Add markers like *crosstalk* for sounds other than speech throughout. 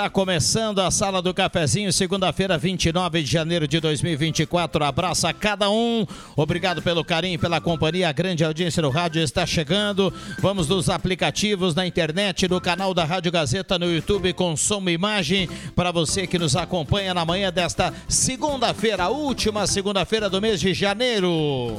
Está começando a Sala do Cafezinho, segunda-feira, 29 de janeiro de 2024. Abraço a cada um. Obrigado pelo carinho, pela companhia. A grande audiência no rádio está chegando. Vamos nos aplicativos, na internet, no canal da Rádio Gazeta, no YouTube, com som e imagem. Para você que nos acompanha na manhã desta segunda-feira, última segunda-feira do mês de janeiro.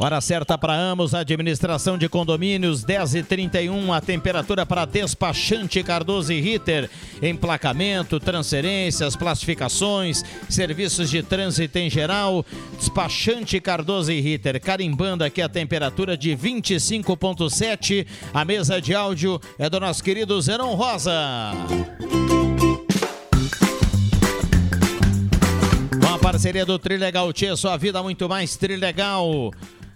Hora certa para Amos, administração de condomínios, 10 e 31 a temperatura para despachante Cardoso e Ritter, emplacamento, transferências, classificações, serviços de trânsito em geral, despachante Cardoso e Ritter, carimbando aqui a temperatura de 25.7, a mesa de áudio é do nosso querido Zenon Rosa. Com a parceria do Trilegal Tia, sua vida muito mais Trilegal.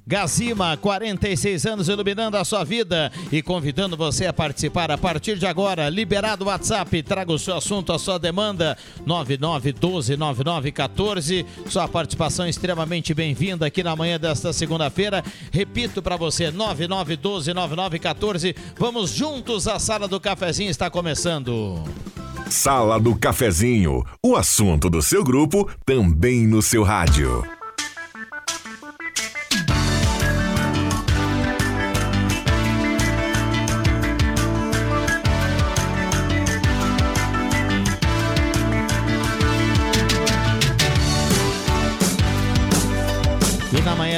Gazima, 46 anos iluminando a sua vida e convidando você a participar a partir de agora. Liberado o WhatsApp, traga o seu assunto, a sua demanda, 99129914. Sua participação é extremamente bem-vinda aqui na manhã desta segunda-feira. Repito para você, 99129914. Vamos juntos, a sala do cafezinho está começando. Sala do Cafezinho, o assunto do seu grupo também no seu rádio.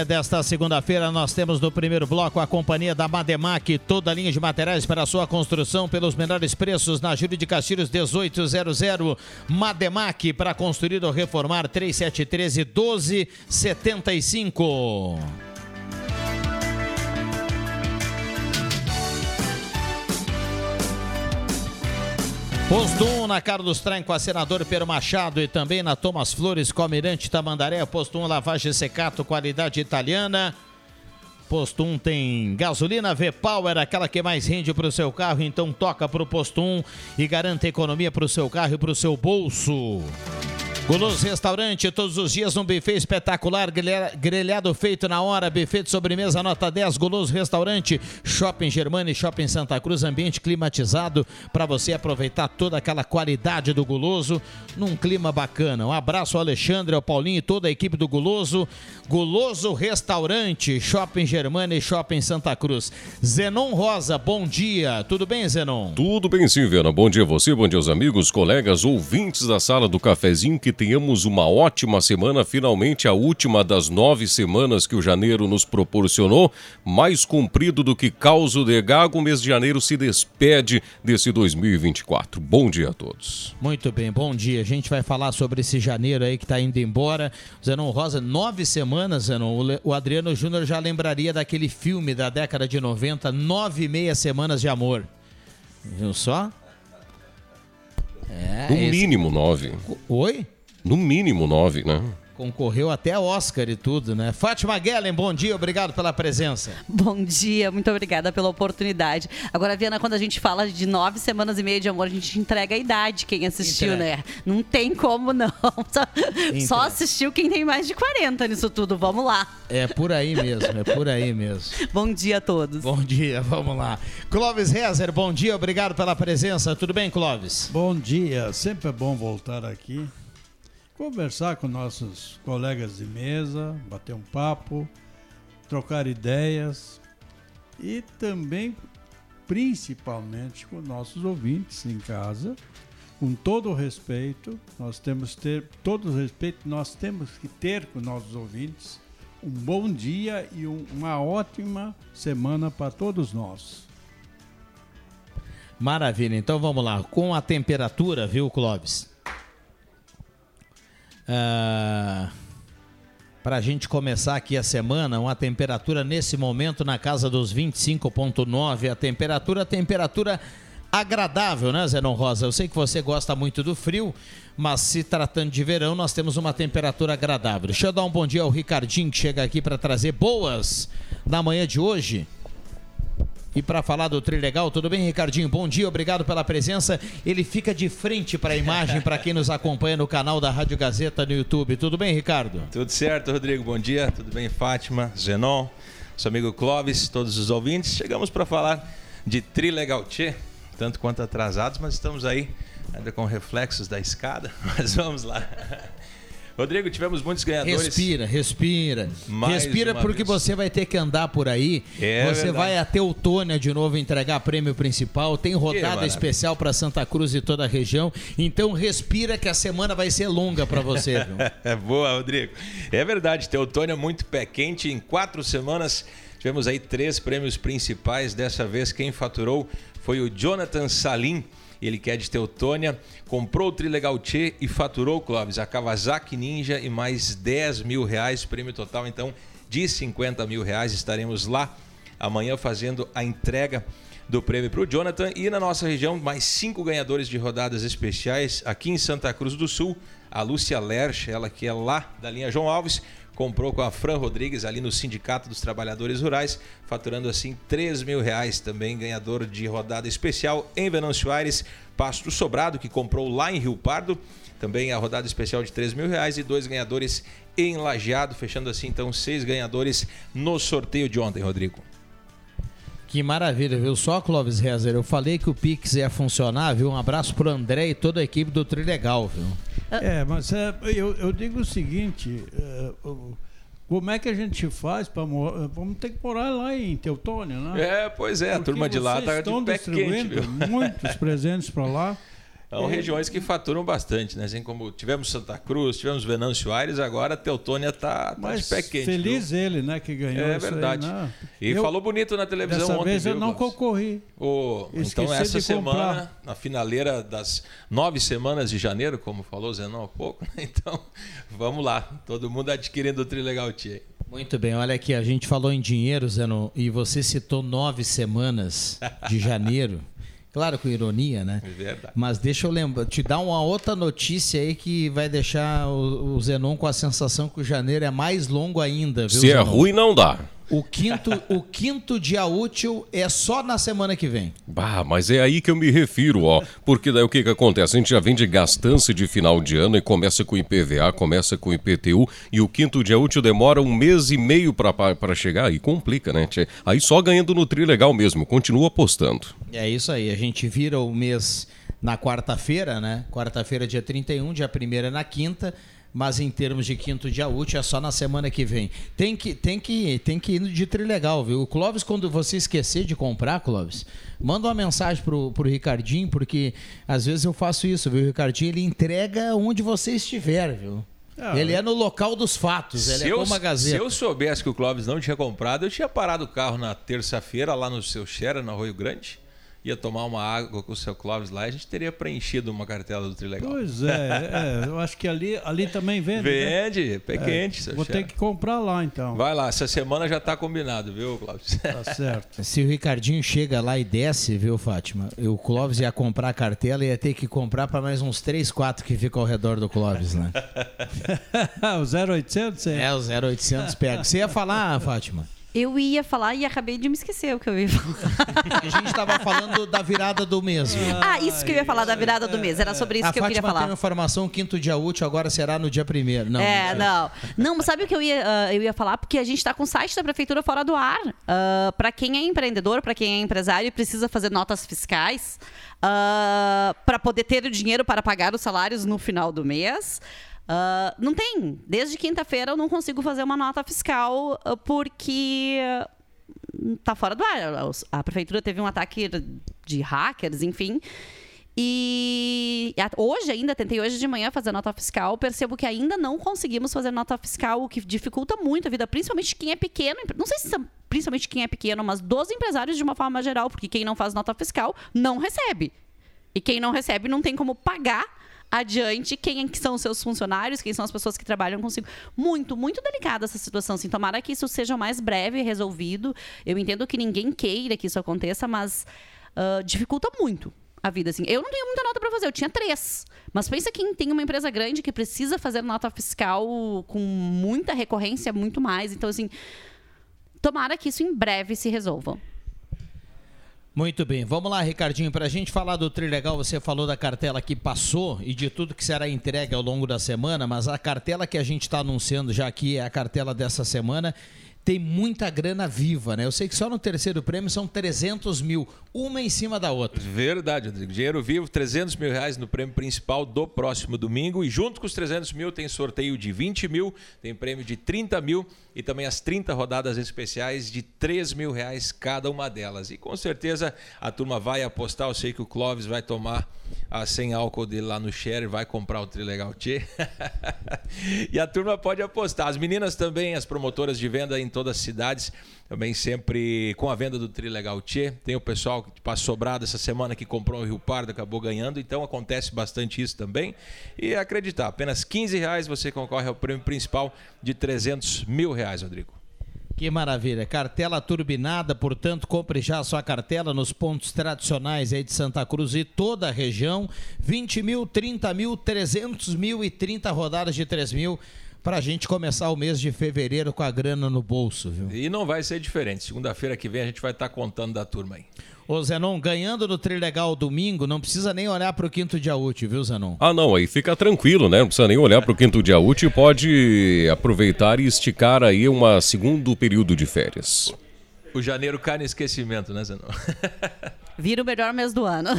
Desta segunda-feira nós temos no primeiro bloco a companhia da Mademac, toda a linha de materiais para sua construção pelos menores preços na Júlio de Castilhos 1800. Mademac para construir ou reformar 3713 1275. Posto 1 na Carlos Traem com a senador Pedro Machado e também na Thomas Flores com Almirante Tamandaré. Posto 1 lavagem secato, qualidade italiana. Posto 1 tem gasolina V-Power, aquela que mais rende para o seu carro. Então toca para o Posto 1 e garanta economia para o seu carro e para o seu bolso. Guloso Restaurante, todos os dias um buffet espetacular, grelhado feito na hora, buffet de sobremesa nota 10, Guloso Restaurante, Shopping Germana e Shopping Santa Cruz, ambiente climatizado para você aproveitar toda aquela qualidade do Guloso num clima bacana. Um abraço ao Alexandre, ao Paulinho e toda a equipe do Guloso. Guloso Restaurante, Shopping Germana e Shopping Santa Cruz. Zenon Rosa, bom dia. Tudo bem, Zenon? Tudo bem sim, Viana. Bom dia a você, bom dia aos amigos, colegas, ouvintes da sala do cafezinho que tenhamos uma ótima semana, finalmente a última das nove semanas que o janeiro nos proporcionou, mais comprido do que causo de gago, o mês de janeiro se despede desse 2024. Bom dia a todos. Muito bem, bom dia. A gente vai falar sobre esse janeiro aí que está indo embora. Zenon Rosa, nove semanas, Zenon. O Adriano Júnior já lembraria daquele filme da década de 90, Nove e Meia Semanas de Amor. Viu só? É, no esse... mínimo nove. Oi? No mínimo nove, né? Concorreu até Oscar e tudo, né? Fátima Guellen, bom dia, obrigado pela presença. Bom dia, muito obrigada pela oportunidade. Agora, Viana, quando a gente fala de nove semanas e meia de amor, a gente entrega a idade quem assistiu, entrega. né? Não tem como não. *laughs* Só, só, assistiu quem tem mais de 40 nisso tudo, vamos lá. É por aí mesmo, é por aí mesmo. *laughs* bom dia a todos. Bom dia, vamos lá. Clóvis Rezer, bom dia, obrigado pela presença. Tudo bem, Clóvis? Bom dia, sempre é bom voltar aqui conversar com nossos colegas de mesa, bater um papo, trocar ideias e também, principalmente, com nossos ouvintes em casa, com todo o respeito, nós temos que ter todo o respeito, nós temos que ter com nossos ouvintes um bom dia e um, uma ótima semana para todos nós. Maravilha, então vamos lá. Com a temperatura, viu, Clóvis? Ah, Para a gente começar aqui a semana, uma temperatura nesse momento na casa dos 25,9. A temperatura, temperatura agradável, né, Zenon Rosa? Eu sei que você gosta muito do frio, mas se tratando de verão, nós temos uma temperatura agradável. Deixa eu dar um bom dia ao Ricardinho, que chega aqui para trazer boas na manhã de hoje. E para falar do Trilegal, tudo bem, Ricardinho? Bom dia, obrigado pela presença. Ele fica de frente para a imagem para quem nos acompanha no canal da Rádio Gazeta no YouTube. Tudo bem, Ricardo? Tudo certo, Rodrigo. Bom dia. Tudo bem, Fátima, Zenon, seu amigo Clóvis, todos os ouvintes. Chegamos para falar de Trilegal Tchê, tanto quanto atrasados, mas estamos aí ainda com reflexos da escada. *laughs* Mas vamos lá. Rodrigo, tivemos muitos ganhadores. Respira, respira. Mais respira porque vez. você vai ter que andar por aí. É você verdade. vai até Teutônia de novo entregar prêmio principal. Tem rodada especial para Santa Cruz e toda a região. Então respira que a semana vai ser longa para você. viu? É *laughs* boa, Rodrigo. É verdade, Teutônia muito pé quente. Em quatro semanas tivemos aí três prêmios principais. Dessa vez quem faturou foi o Jonathan Salim. Ele que é de Teutônia, comprou o Trilegal Tchê e faturou, Clóvis, a Kawasaki Ninja e mais 10 mil reais, prêmio total então de 50 mil reais. Estaremos lá amanhã fazendo a entrega do prêmio para o Jonathan. E na nossa região, mais cinco ganhadores de rodadas especiais. Aqui em Santa Cruz do Sul, a Lúcia Lerch, ela que é lá da linha João Alves, comprou com a Fran Rodrigues ali no Sindicato dos Trabalhadores Rurais, faturando assim 3 mil reais. Também ganhador de rodada especial em Venâncio Aires, Pasto Sobrado, que comprou lá em Rio Pardo. Também a rodada especial de 3 mil reais e dois ganhadores em Lajeado, fechando assim então seis ganhadores no sorteio de ontem, Rodrigo. Que maravilha, viu? Só, Clóvis Rezer, eu falei que o Pix ia funcionar, viu? Um abraço pro André e toda a equipe do Trilegal, viu? É, mas é, eu, eu digo o seguinte: é, o- como é que a gente faz para morar? Vamos ter que morar lá em Teutônia, né? É, pois é, a Porque turma de lá vocês tá de pé quente, viu? muitos presentes para lá. *laughs* São regiões que faturam bastante, né? Assim como tivemos Santa Cruz, tivemos Venâncio Aires, agora a Teutônia tá, tá Mas de pé quente. feliz ele, né, que viu? ganhou É isso aí, verdade. né? E Eu- falou bonito na televisão Dessa ontem, vez eu viu, não concorri. Esqueci então essa de semana, comprar. na finaleira das nove semanas de janeiro, como falou o Zenon há pouco, *laughs* então vamos lá, todo mundo adquirindo o Trilegal Tia. Muito bem, olha aqui, a gente falou em dinheiro, Zeno, e você citou nove semanas de janeiro. *laughs* Claro, com ironia, né? É verdade. Mas deixa eu lembrar, te dar uma outra notícia aí que vai deixar o, o Zenon com a sensação que o janeiro é mais longo ainda, viu? Se é Zenon? ruim, não dá. O quinto, o quinto dia útil é só na semana que vem. Bah, mas é aí que eu me refiro, ó. Porque daí o que que acontece? A gente já vem de gastança de final de ano e começa com IPVA, começa com IPTU e o quinto dia útil demora um mês e meio pra chegar aí complica, né? tchê? Aí só ganhando no tri legal mesmo, continua apostando. É isso aí, a gente vira o mês na quarta-feira, né? Quarta-feira, dia 31, dia 1 é na quinta, mas em termos de quinto dia útil é só na semana que vem. Tem que, tem que, tem que ir de trilegal, viu? O Clóvis, quando você esquecer de comprar, Clóvis, manda uma mensagem pro, pro Ricardinho, porque às vezes eu faço isso, viu? O Ricardinho, ele entrega onde você estiver, viu? Ah, ele é no local dos fatos, ele Se é eu, como a se Gazeta. eu soubesse que o Clóvis não tinha comprado, eu tinha parado o carro na terça-feira lá no seu Xera, no Arroio Grande. Ia tomar uma água com o seu Clóvis lá e a gente teria preenchido uma cartela do Trilegal. Pois é, é, eu acho que ali, ali também vende. né? Vende, pé quente, seu Vou ter que comprar lá então. Vai lá, essa semana já tá combinado, viu, Clóvis? Tá *laughs* certo. Se o Ricardinho chega lá e desce, viu, Fátima? O Clóvis ia comprar a cartela e ia ter que comprar para mais uns 3, 4 que ficam ao redor do Clóvis, né? *laughs* o 0800 é. É, o 0800 pega. Você ia falar, Fátima? Eu ia falar e acabei de me esquecer o que eu ia falar. *laughs* A gente tava falando da virada do mês. Ah, isso que eu ia falar da virada do mês. Era sobre isso a que eu queria Fátima falar. tem informação, quinto dia útil agora será no dia primeiro. Não, é, não. Não, mas sabe o que eu ia, ah, eu ia falar? Porque a gente está com o site da Prefeitura fora do ar. para quem é empreendedor, para quem é empresário e precisa fazer notas fiscais, para poder ter o dinheiro para pagar os salários no final do mês. Uh, não tem. Desde quinta-feira eu não consigo fazer uma nota fiscal uh, porque tá fora do ar. A prefeitura teve um ataque de hackers, enfim. E hoje ainda, tentei hoje de manhã fazer nota fiscal, percebo que ainda não conseguimos fazer nota fiscal, o que dificulta muito a vida, principalmente quem é pequeno, não sei se principalmente quem é pequeno, mas dos empresários de uma forma geral, porque quem não faz nota fiscal não recebe. E quem não recebe não tem como pagar adiante quem é são os seus funcionários, quem são as pessoas que trabalham consigo. Muito, muito delicada essa situação. Assim, tomara que isso seja mais breve resolvido. Eu entendo que ninguém queira que isso aconteça, mas uh, dificulta muito a vida, assim. Eu não tenho muita nota para fazer, eu tinha três. Mas pensa quem tem uma empresa grande que precisa fazer nota fiscal com muita recorrência, muito mais. Então, assim, tomara que isso em breve se resolva. Muito bem, vamos lá, Ricardinho, para a gente falar do Trilegal, você falou da cartela que passou e de tudo que será entregue ao longo da semana, mas a cartela que a gente está anunciando já aqui é a cartela dessa semana tem muita grana viva, né? Eu sei que só no terceiro prêmio são 300 mil, uma em cima da outra. Verdade, Rodrigo. Dinheiro vivo, 300 mil reais no prêmio principal do próximo domingo. E junto com os 300 mil tem sorteio de 20 mil, tem prêmio de 30 mil e também as 30 rodadas especiais de 3 mil reais cada uma delas. E com certeza a turma vai apostar. Eu sei que o Clóvis vai tomar a sem álcool dele lá no share, vai comprar o Trilegal Tchê. *laughs* e a turma pode apostar. As meninas também, as promotoras de venda em todas as cidades, também sempre com a venda do Trilegal Tchê. Tem o pessoal que passou sobrado essa semana que comprou o Rio Pardo, acabou ganhando, então acontece bastante isso também. E acreditar, apenas 15 reais você concorre ao prêmio principal de 300 mil reais, Rodrigo. Que maravilha. Cartela turbinada, portanto, compre já a sua cartela nos pontos tradicionais aí de Santa Cruz e toda a região. 20 mil, 30 mil, 300 mil e 30 rodadas de 3 mil para a gente começar o mês de fevereiro com a grana no bolso, viu? E não vai ser diferente. Segunda-feira que vem a gente vai estar tá contando da turma aí. Ô Zenon, ganhando no Trilegal domingo, não precisa nem olhar para o quinto dia útil, viu, Zenon? Ah, não, aí fica tranquilo, né? Não precisa nem olhar para o quinto dia útil e pode aproveitar e esticar aí um segundo período de férias. O janeiro cai no esquecimento, né, Zenon? *laughs* Vira o melhor mês do ano.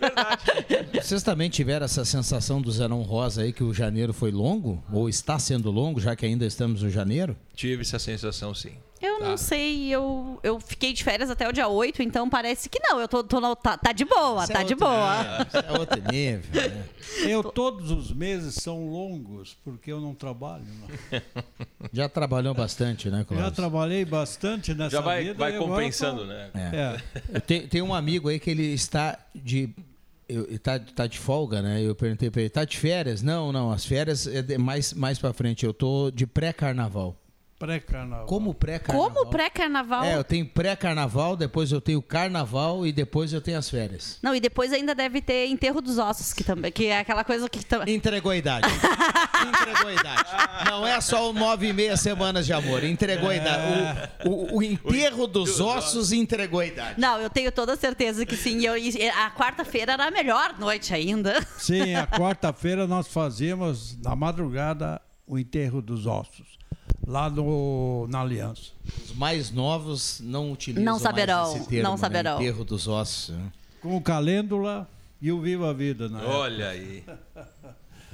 Verdade. Vocês também tiveram essa sensação do Zenon Rosa aí que o janeiro foi longo? Ou está sendo longo, já que ainda estamos no janeiro? Tive essa sensação, sim. Eu tá. não sei, eu, eu fiquei de férias até o dia 8, então parece que não. Eu tô, tô no, tá, tá de boa, tá é de boa. Nível, é outro nível, né? *laughs* Eu, todos os meses são longos, porque eu não trabalho. Não. *laughs* Já trabalhou bastante, né, Cláudio? Já trabalhei bastante nessa Já vai, vida. vai compensando, tô... né? É. é. Tem, tem um amigo aí que ele está de eu, tá, tá de folga, né? Eu perguntei para ele, tá de férias? Não, não, as férias é mais, mais para frente. Eu tô de pré-carnaval. Pré-carnaval. Como pré-carnaval? Como pré-carnaval? É, eu tenho pré-carnaval, depois eu tenho carnaval e depois eu tenho as férias. Não, e depois ainda deve ter enterro dos ossos, que também que é aquela coisa que também. Entregou a idade. *laughs* entregou a idade. Não é só o nove e meia semanas de amor. Entregou a idade. O, o, o enterro dos ossos entregou a idade. Não, eu tenho toda certeza que sim. Eu, a quarta-feira era a melhor noite ainda. Sim, a quarta-feira nós fazíamos, na madrugada, o enterro dos ossos lá no, na Aliança. Os mais novos não utilizam não saberão, mais esse termo, não né? saberão. Né? enterro dos ossos. Né? Com o Calêndula e o Viva a Vida. Né? Olha aí.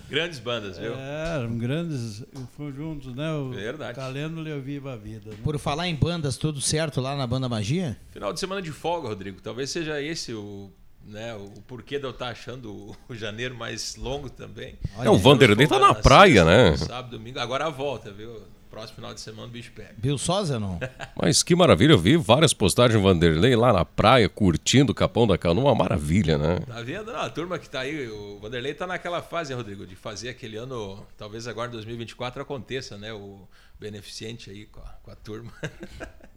Grandes bandas, viu? É, eram grandes conjuntos, né? O Verdade. Calêndula e o Viva a Vida. Né? Por falar em bandas, tudo certo lá na Banda Magia? Final de semana de folga, Rodrigo. Talvez seja esse o né, o porquê de eu estar achando o janeiro mais longo também. Olha, é, o Vanderlei tá na praia, né? Sábado, domingo, agora a volta, viu? Próximo final de semana o bicho pega. Viu só, não? *laughs* Mas que maravilha, eu vi várias postagens do Vanderlei lá na praia, curtindo o Capão da Canoa, uma maravilha, né? Tá vendo? Não, a turma que tá aí, o Vanderlei tá naquela fase, Rodrigo, de fazer aquele ano, talvez agora em 2024 aconteça, né? O beneficente aí com a, com a turma. *laughs*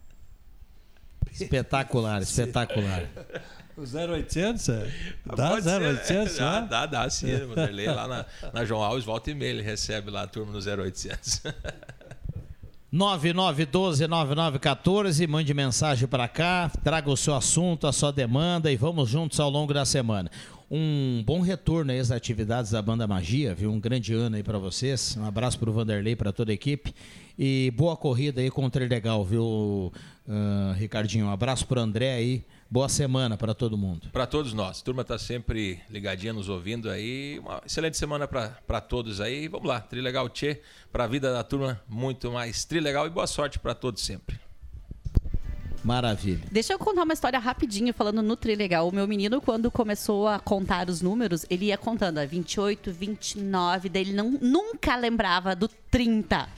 Espetacular, espetacular. O 0800? É? Dá 0800 Dá, dá, dá sim. O Vanderlei lá na, na João Alves, volta e meia, ele recebe lá a turma no 0800. *laughs* 9912-9914, mande mensagem para cá, traga o seu assunto, a sua demanda e vamos juntos ao longo da semana. um bom retorno aí às atividades da Banda Magia, viu? Um grande ano aí para vocês. Um abraço para o Vanderlei, para toda a equipe. E boa corrida aí com o Trilegal, viu, uh, Ricardinho? Um abraço para André aí. Boa semana para todo mundo. Para todos nós. A turma está sempre ligadinha nos ouvindo aí. Uma excelente semana para todos aí. Vamos lá, Trilegal Tchê. Para a vida da turma, muito mais Trilegal e boa sorte para todos sempre. Maravilha. Deixa eu contar uma história rapidinho, falando no Trilegal. O meu menino, quando começou a contar os números, ele ia contando, ó, 28, 29, daí ele não, nunca lembrava do 30.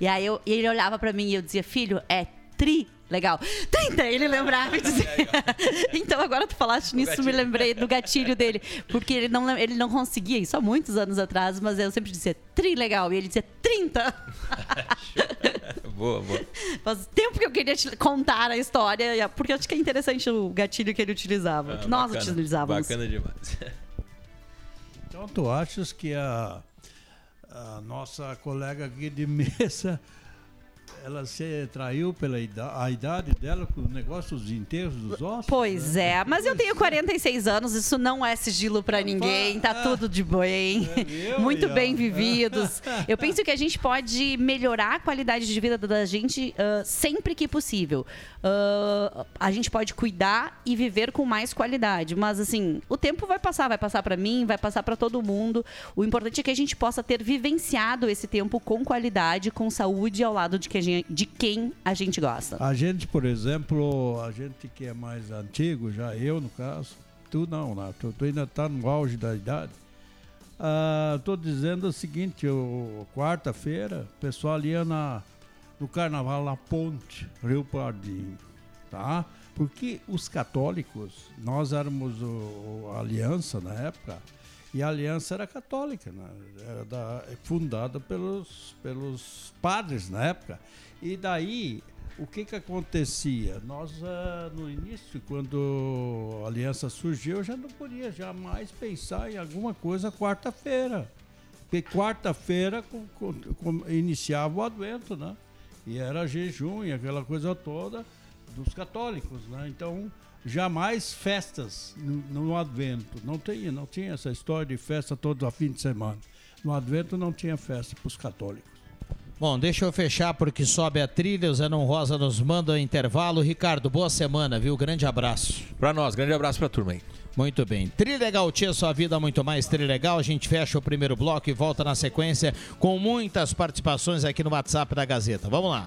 e aí eu, ele olhava para mim e eu dizia, filho, é tri legal. 30, ele lembrava e dizia. *laughs* então agora tu falaste nisso, me lembrei do gatilho dele. Porque ele não, ele não conseguia isso há muitos anos atrás, mas eu sempre dizia tri legal. E ele dizia 30. *laughs* boa, boa. Faz tempo que eu queria te contar a história, porque eu acho que é interessante o gatilho que ele utilizava. Ah, que nós bacana, utilizávamos. Bacana demais. *laughs* Então tu achas que a, a nossa colega aqui de mesa ela se traiu pela idade, a idade dela com o negócio dos enterros dos ossos? Pois né? é, mas eu tenho 46 anos, isso não é sigilo para ninguém, tá tudo de bem. É Muito bem vividos. Eu penso que a gente pode melhorar a qualidade de vida da gente uh, sempre que possível. Uh, a gente pode cuidar e viver com mais qualidade, mas assim, o tempo vai passar, vai passar para mim, vai passar para todo mundo. O importante é que a gente possa ter vivenciado esse tempo com qualidade, com saúde ao lado de que a gente de quem a gente gosta. A gente, por exemplo, a gente que é mais antigo, já eu no caso, tu não, né? tu, tu ainda está no auge da idade. Estou ah, dizendo o seguinte, quarta-feira, o pessoal ia na, no carnaval na Ponte, Rio Pardinho, tá? Porque os católicos, nós éramos o, a aliança na época, e a aliança era católica, né? era da, fundada pelos, pelos padres na época. E daí, o que que acontecia? Nós, uh, no início, quando a aliança surgiu, eu já não podia jamais pensar em alguma coisa quarta-feira. Porque quarta-feira iniciava o advento, né? E era jejum e aquela coisa toda dos católicos, né? Então, jamais festas no, no, advento. Não tinha, não tinha essa história de festa todo a fim de semana. No advento não tinha festa para os católicos. Bom, deixa eu fechar porque sobe a trilha. O Zenon Rosa nos manda o intervalo. Ricardo, boa semana, viu? Grande abraço. Para nós, grande abraço para a turma aí. Muito bem. Trilegal Tia, sua vida muito mais Trilegal. A gente fecha o primeiro bloco e volta na sequência com muitas participações aqui no WhatsApp da Gazeta. Vamos lá.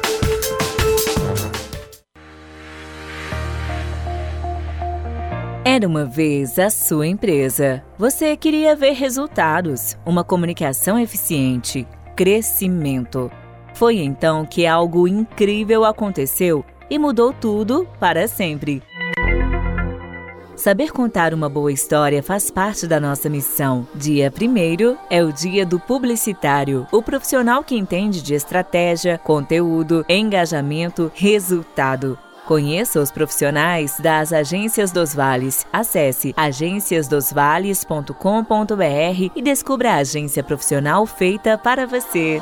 Era uma vez a sua empresa. Você queria ver resultados, uma comunicação eficiente, crescimento. Foi então que algo incrível aconteceu e mudou tudo para sempre. Saber contar uma boa história faz parte da nossa missão. Dia 1 é o dia do publicitário, o profissional que entende de estratégia, conteúdo, engajamento, resultado. Conheça os profissionais das Agências dos Vales. Acesse agenciasdosvales.com.br e descubra a agência profissional feita para você.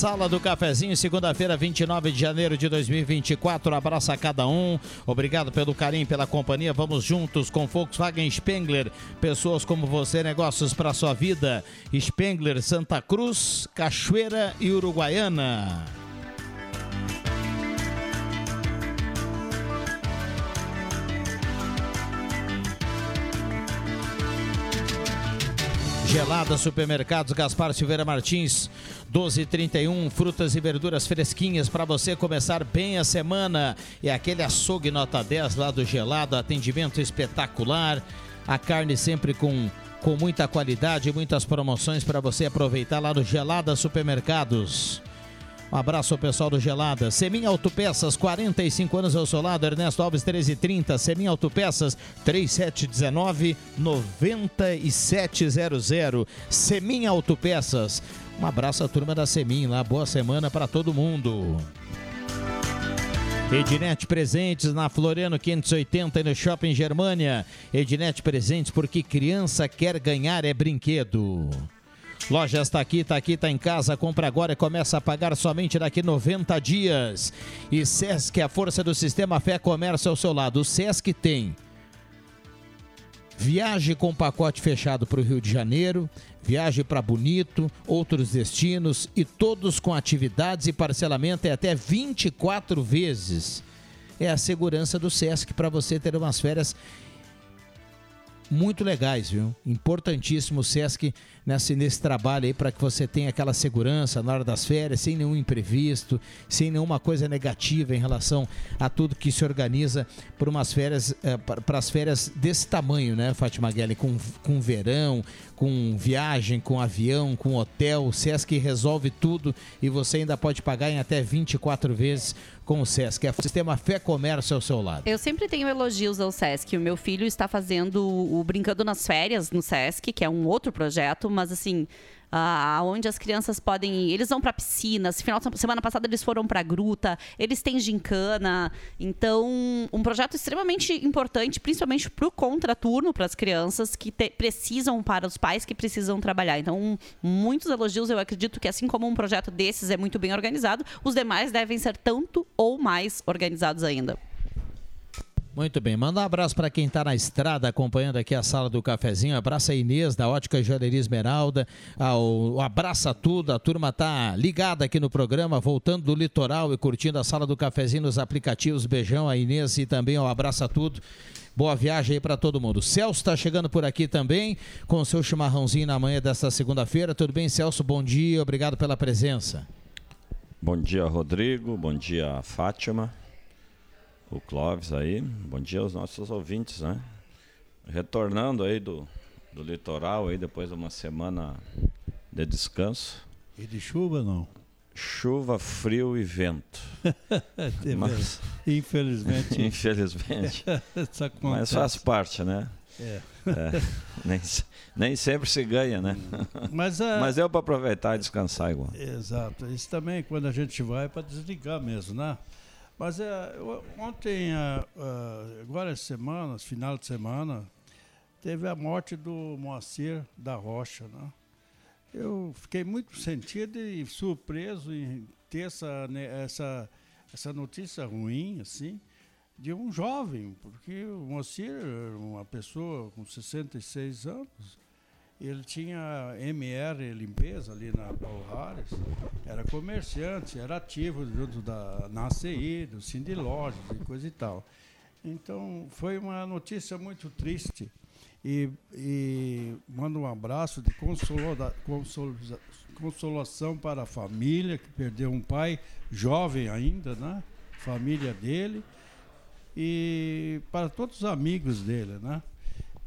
Sala do Cafezinho, segunda-feira, 29 de janeiro de 2024. Abraço a cada um. Obrigado pelo carinho, pela companhia. Vamos juntos com Volkswagen Spengler. Pessoas como você, negócios para sua vida. Spengler, Santa Cruz, Cachoeira e Uruguaiana. Gelada Supermercados Gaspar Silveira Martins, 1231, frutas e verduras fresquinhas para você começar bem a semana. E aquele açougue nota 10 lá do Gelado, atendimento espetacular. A carne sempre com, com muita qualidade, muitas promoções para você aproveitar lá no Gelada Supermercados. Um abraço ao pessoal do Gelada. Semin Autopeças, 45 anos ao seu lado. Ernesto Alves, 1330. Semin Autopeças, 3719 9700. Semin Autopeças. Um abraço à turma da Semin lá. Boa semana para todo mundo. Ednet Presentes na Floriano 580 e no Shopping Germania. Ednet Presentes porque criança quer ganhar é brinquedo. Lojas está aqui, está aqui, está em casa. Compra agora e começa a pagar somente daqui 90 dias. E Sesc, a força do sistema Fé Comércio ao seu lado. O Sesc tem viagem com pacote fechado para o Rio de Janeiro, viagem para Bonito, outros destinos e todos com atividades e parcelamento é até 24 vezes. É a segurança do Sesc para você ter umas férias muito legais, viu? Importantíssimo o Sesc nesse, nesse trabalho aí para que você tenha aquela segurança na hora das férias, sem nenhum imprevisto, sem nenhuma coisa negativa em relação a tudo que se organiza por umas férias, eh, para as férias desse tamanho, né, Fátima Guelli? Com, com verão, com viagem, com avião, com hotel. O Sesc resolve tudo e você ainda pode pagar em até 24 vezes com o Sesc. É o sistema Fé Comércio ao seu lado. Eu sempre tenho elogios ao Sesc. O meu filho está fazendo o Brincando nas Férias no Sesc, que é um outro projeto, mas assim, aonde as crianças podem ir. Eles vão para piscinas. Final semana passada eles foram para gruta. Eles têm gincana. Então, um projeto extremamente importante, principalmente para o contraturno para as crianças que te, precisam para os pais que precisam trabalhar. Então, muitos elogios. Eu acredito que assim como um projeto desses é muito bem organizado, os demais devem ser tanto ou mais organizados ainda. Muito bem, manda um abraço para quem está na estrada acompanhando aqui a sala do cafezinho. Abraça a Inês da Ótica Joalheria Esmeralda. Ao, abraça tudo, a turma tá ligada aqui no programa, voltando do litoral e curtindo a sala do cafezinho nos aplicativos. Beijão a Inês e também ao Abraça Tudo. Boa viagem aí para todo mundo. Celso está chegando por aqui também com o seu chimarrãozinho na manhã desta segunda-feira. Tudo bem, Celso? Bom dia, obrigado pela presença. Bom dia, Rodrigo. Bom dia, Fátima o Clóvis aí. Bom dia aos nossos ouvintes, né? Retornando aí do, do litoral aí depois de uma semana de descanso. E de chuva não? chuva, frio e vento. *laughs* Mas, infelizmente. *laughs* infelizmente. *laughs* mas faz parte, né? É. é. Nem, nem sempre se ganha, né? Mas, a... mas deu para aproveitar e descansar igual. Exato. Isso também, quando a gente vai, é para desligar mesmo, né? Mas é, ontem, agora semana, final de semana, teve a morte do Moacir da Rocha, né? Eu fiquei muito sentido e surpreso em ter essa, né, essa, essa notícia ruim, assim, de um jovem, porque o Moacir, uma pessoa com 66 anos, ele tinha MR Limpeza ali na Palhares, era comerciante, era ativo junto da, na ACI, do Cindy Lojas e coisa e tal. Então, foi uma notícia muito triste. E, e mando um abraço de consola, consola, consolação para a família que perdeu um pai jovem ainda, né? Família dele e para todos os amigos dele, né?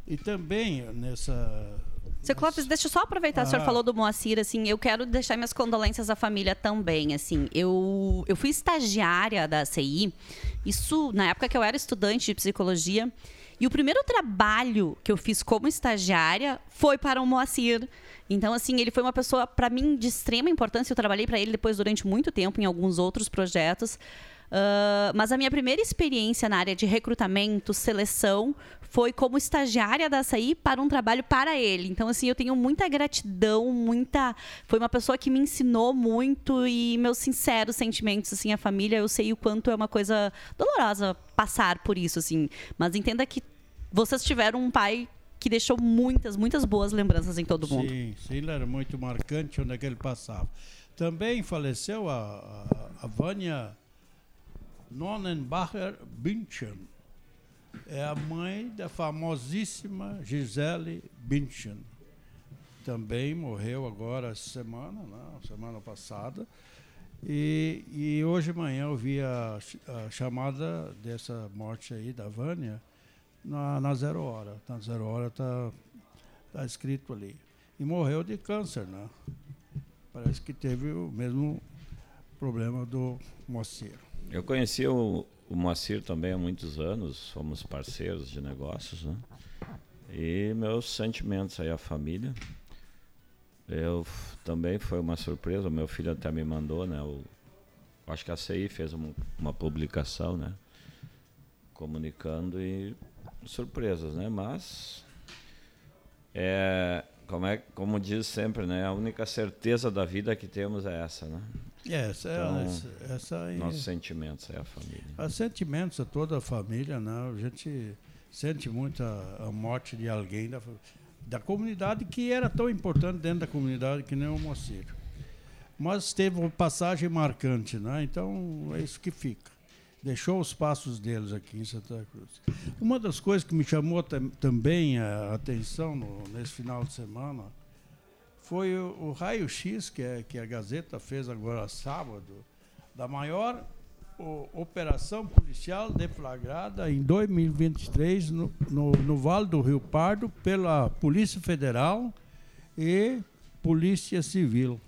E também nessa seu Clóvis, deixa eu só aproveitar, ah. o senhor ah. falou do Moacir, assim, eu quero deixar minhas condolências à família também, assim, eu, eu fui estagiária da CI, isso na época que eu era estudante de psicologia, e o primeiro trabalho que eu fiz como estagiária foi para o Moacir. Então, assim, ele foi uma pessoa, para mim, de extrema importância. Eu trabalhei para ele depois durante muito tempo em alguns outros projetos. Uh, mas a minha primeira experiência na área de recrutamento, seleção, foi como estagiária da Açaí para um trabalho para ele. Então, assim, eu tenho muita gratidão, muita. Foi uma pessoa que me ensinou muito e meus sinceros sentimentos, assim, a família, eu sei o quanto é uma coisa dolorosa passar por isso, assim. Mas entenda que vocês tiveram um pai que deixou muitas, muitas boas lembranças em todo mundo. Sim, sim, ele era muito marcante onde é que ele passava. Também faleceu a, a, a Vânia Nonnenbacher Bündchen. É a mãe da famosíssima Gisele Bündchen. Também morreu agora semana, né? semana passada. E, e hoje de manhã eu vi a, a, chamada dessa morte aí da Vânia na, na Zero Hora. Na Zero Hora está tá escrito ali. E morreu de câncer, né? Parece que teve o mesmo problema do moceiro. Eu conheci o, o Moacir também há muitos anos, fomos parceiros de negócios, né? E meus sentimentos aí à família. Eu também foi uma surpresa, meu filho até me mandou, né? O, acho que a CI fez uma, uma publicação, né? Comunicando e surpresas, né? Mas é como é como diz sempre, né? A única certeza da vida que temos é essa, né? É, essa, é então, essa, essa aí, nossos sentimentos é a família. Os sentimentos é toda a família, né? A gente sente muito a, a morte de alguém da, da comunidade que era tão importante dentro da comunidade que nem o Moacir. Mas teve uma passagem marcante, né? Então é isso que fica. Deixou os passos deles aqui em Santa Cruz. Uma das coisas que me chamou também a atenção no, nesse final de semana foi o, o raio-x que, é, que a Gazeta fez agora sábado, da maior o, operação policial deflagrada em 2023 no, no, no Vale do Rio Pardo pela Polícia Federal e Polícia Civil.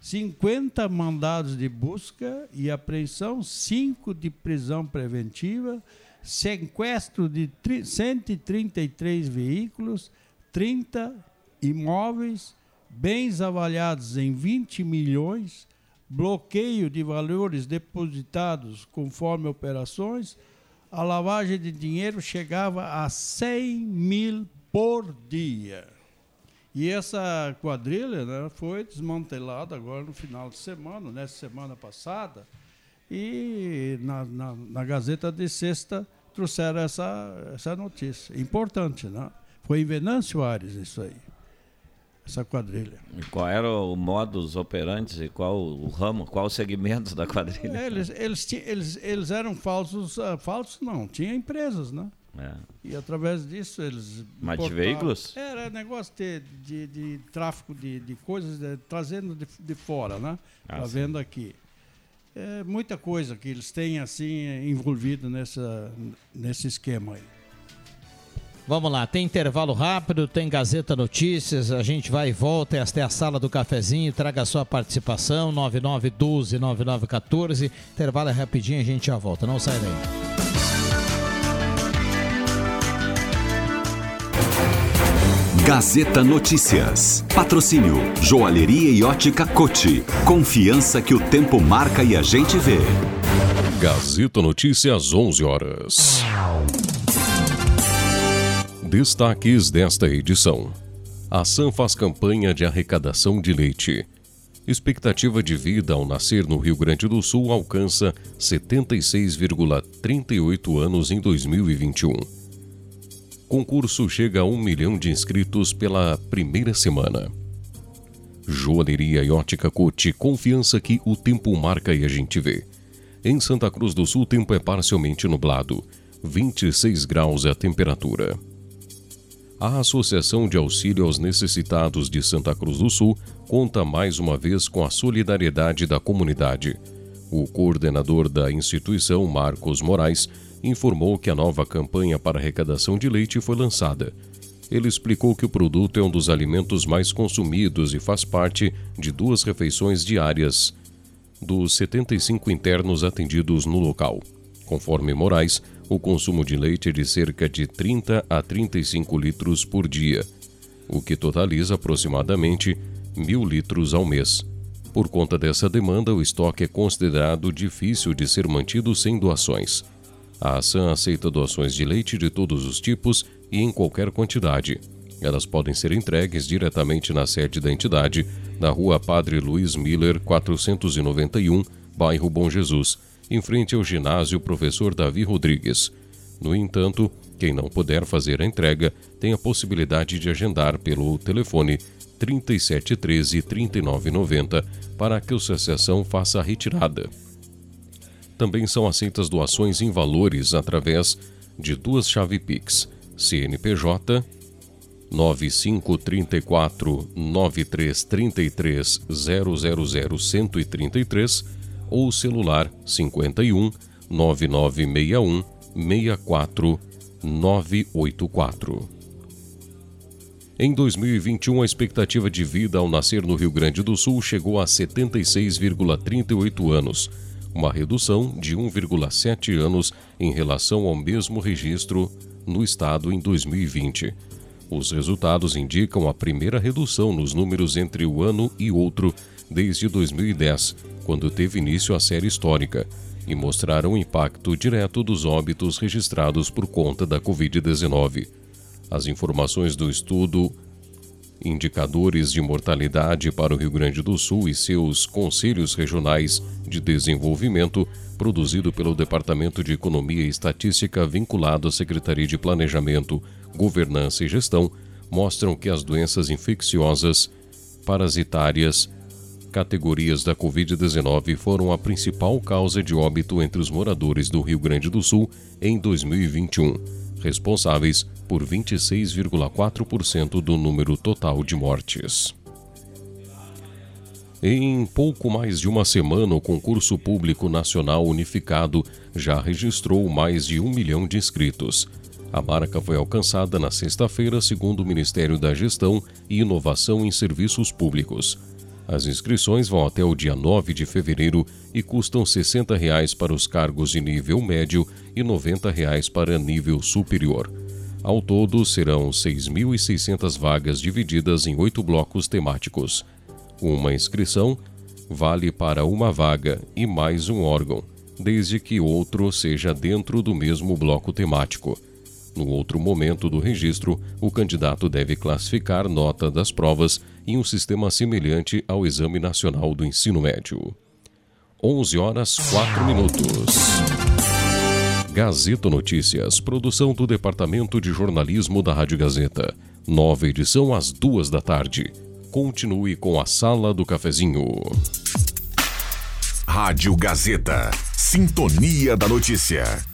50 mandados de busca e apreensão, 5 de prisão preventiva, sequestro de 133 veículos, 30 imóveis, bens avaliados em 20 milhões, bloqueio de valores depositados conforme operações, a lavagem de dinheiro chegava a 100 mil por dia. E essa quadrilha né, foi desmantelada agora no final de semana, nessa semana passada, e na, na, na Gazeta de Sexta trouxeram essa, essa notícia. Importante, né? Foi em Venâncio Aires isso aí essa quadrilha. E qual era o modus operantes e qual o ramo, qual o segmento da quadrilha? É, eles, eles, eles, eles eram falsos, uh, falsos não, tinha empresas, né? É. E através disso eles. Mas de veículos? Era negócio de, de, de tráfico de, de coisas, de, trazendo de, de fora, né? Ah, tá vendo aqui. É muita coisa que eles têm assim envolvido nessa, nesse esquema aí. Vamos lá, tem intervalo rápido, tem Gazeta Notícias, a gente vai e volta, esta é a sala do cafezinho, traga a sua participação, 9912-9914, intervalo é rapidinho, a gente já volta, não sai daí. Gazeta Notícias. Patrocínio Joalheria e Ótica Cote. Confiança que o tempo marca e a gente vê. Gazeta Notícias 11 horas. Destaques desta edição. A SAM faz campanha de arrecadação de leite. Expectativa de vida ao nascer no Rio Grande do Sul alcança 76,38 anos em 2021. Concurso chega a um milhão de inscritos pela primeira semana. Joalheria e ótica Cote, confiança que o tempo marca e a gente vê. Em Santa Cruz do Sul, o tempo é parcialmente nublado. 26 graus é a temperatura a Associação de Auxílio aos Necessitados de Santa Cruz do Sul conta mais uma vez com a solidariedade da comunidade. O coordenador da instituição, Marcos Moraes, informou que a nova campanha para arrecadação de leite foi lançada. Ele explicou que o produto é um dos alimentos mais consumidos e faz parte de duas refeições diárias dos 75 internos atendidos no local. Conforme Moraes, o consumo de leite é de cerca de 30 a 35 litros por dia, o que totaliza aproximadamente mil litros ao mês. Por conta dessa demanda, o estoque é considerado difícil de ser mantido sem doações. A ação aceita doações de leite de todos os tipos e em qualquer quantidade. Elas podem ser entregues diretamente na sede da entidade, na rua Padre Luiz Miller, 491, bairro Bom Jesus em frente ao ginásio Professor Davi Rodrigues. No entanto, quem não puder fazer a entrega tem a possibilidade de agendar pelo telefone 3713 3990 para que a associação faça a retirada. Também são aceitas doações em valores através de duas chave Pix, CNPJ 9534 9333 000133 ou celular 51 9961 64 984. Em 2021, a expectativa de vida ao nascer no Rio Grande do Sul chegou a 76,38 anos, uma redução de 1,7 anos em relação ao mesmo registro no estado em 2020. Os resultados indicam a primeira redução nos números entre o ano e outro desde 2010, quando teve início a série histórica, e mostraram o impacto direto dos óbitos registrados por conta da Covid-19. As informações do estudo Indicadores de Mortalidade para o Rio Grande do Sul e seus Conselhos Regionais de Desenvolvimento, produzido pelo Departamento de Economia e Estatística vinculado à Secretaria de Planejamento, Governança e Gestão, mostram que as doenças infecciosas, parasitárias, categorias da Covid-19 foram a principal causa de óbito entre os moradores do Rio Grande do Sul em 2021, responsáveis por 26,4% do número total de mortes. Em pouco mais de uma semana, o concurso público nacional unificado já registrou mais de um milhão de inscritos. A marca foi alcançada na sexta-feira, segundo o Ministério da Gestão e Inovação em Serviços Públicos. As inscrições vão até o dia 9 de fevereiro e custam 60 reais para os cargos de nível médio e 90 reais para nível superior. Ao todo, serão 6.600 vagas divididas em oito blocos temáticos. Uma inscrição vale para uma vaga e mais um órgão, desde que outro seja dentro do mesmo bloco temático. No outro momento do registro, o candidato deve classificar nota das provas em um sistema semelhante ao Exame Nacional do Ensino Médio. 11 horas 4 minutos. Gazeta Notícias, produção do Departamento de Jornalismo da Rádio Gazeta. Nova edição às duas da tarde. Continue com a Sala do Cafezinho. Rádio Gazeta. Sintonia da Notícia.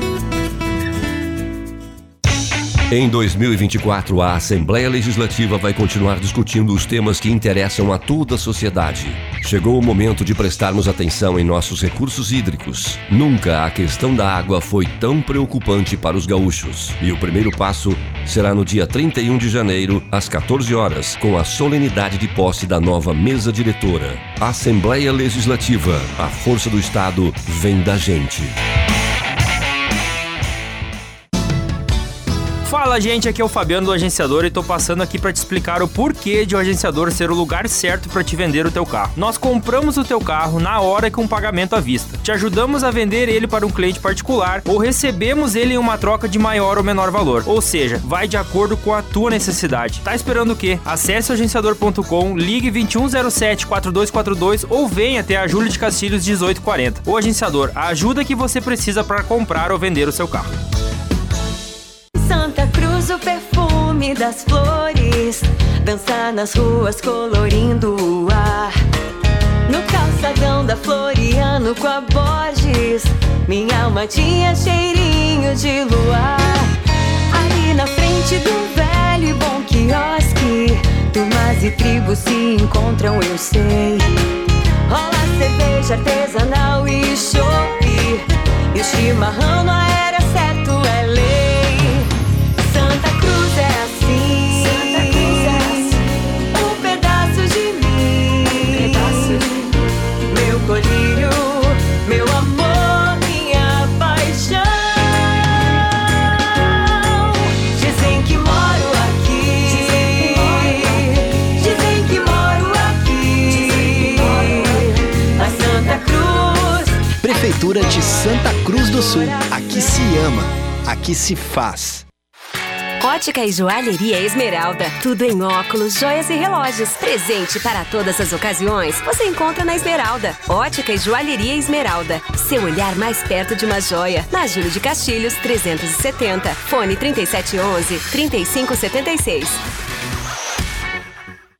Em 2024, a Assembleia Legislativa vai continuar discutindo os temas que interessam a toda a sociedade. Chegou o momento de prestarmos atenção em nossos recursos hídricos. Nunca a questão da água foi tão preocupante para os gaúchos. E o primeiro passo será no dia 31 de janeiro, às 14 horas, com a solenidade de posse da nova mesa diretora. Assembleia Legislativa. A força do Estado vem da gente. Fala gente, aqui é o Fabiano do Agenciador e tô passando aqui para te explicar o porquê de o agenciador ser o lugar certo para te vender o teu carro. Nós compramos o teu carro na hora com pagamento à vista. Te ajudamos a vender ele para um cliente particular ou recebemos ele em uma troca de maior ou menor valor. Ou seja, vai de acordo com a tua necessidade. Tá esperando o quê? Acesse agenciador.com, ligue 2107 4242 ou venha até a Júlio de Castilhos 1840. O agenciador, a ajuda que você precisa para comprar ou vender o seu carro. O perfume das flores. Dançar nas ruas colorindo o ar. No calçadão da Floriano com a Borges. Minha alma tinha cheirinho de luar. Ali na frente do velho e bom quiosque. Turmas e tribos se encontram, eu sei. Rola cerveja artesanal e chope. E o chimarrão não Prefeitura de Santa Cruz do Sul. Aqui se ama, aqui se faz. Ótica e Joalheria Esmeralda. Tudo em óculos, joias e relógios. Presente para todas as ocasiões. Você encontra na Esmeralda. Ótica e Joalheria Esmeralda. Seu olhar mais perto de uma joia. Na Júlio de Castilhos, 370. Fone 3711 3576.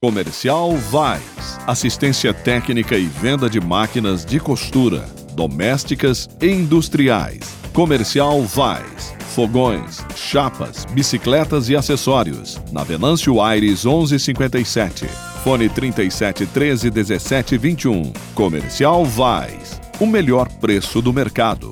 Comercial Vais. Assistência técnica e venda de máquinas de costura, domésticas e industriais. Comercial Vais. Fogões, chapas, bicicletas e acessórios. Na Venâncio Aires 1157. Fone 37 13 17 21. Comercial Vais. O melhor preço do mercado.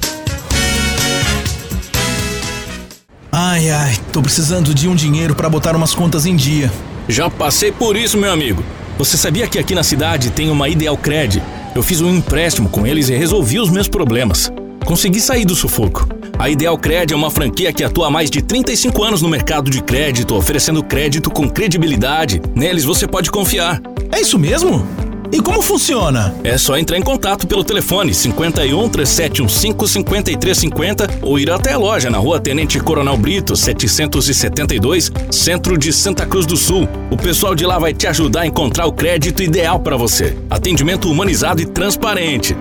Ai, ai, tô precisando de um dinheiro para botar umas contas em dia. Já passei por isso, meu amigo. Você sabia que aqui na cidade tem uma Ideal Cred? Eu fiz um empréstimo com eles e resolvi os meus problemas. Consegui sair do sufoco. A Ideal Cred é uma franquia que atua há mais de 35 anos no mercado de crédito, oferecendo crédito com credibilidade. Neles você pode confiar. É isso mesmo? E como funciona? É só entrar em contato pelo telefone 51 3715 5350 ou ir até a loja na rua Tenente Coronel Brito, 772, centro de Santa Cruz do Sul. O pessoal de lá vai te ajudar a encontrar o crédito ideal para você. Atendimento humanizado e transparente.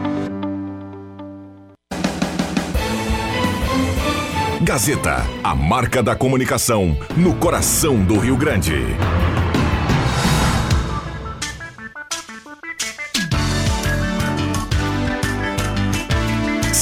Gazeta, a marca da comunicação no coração do Rio Grande.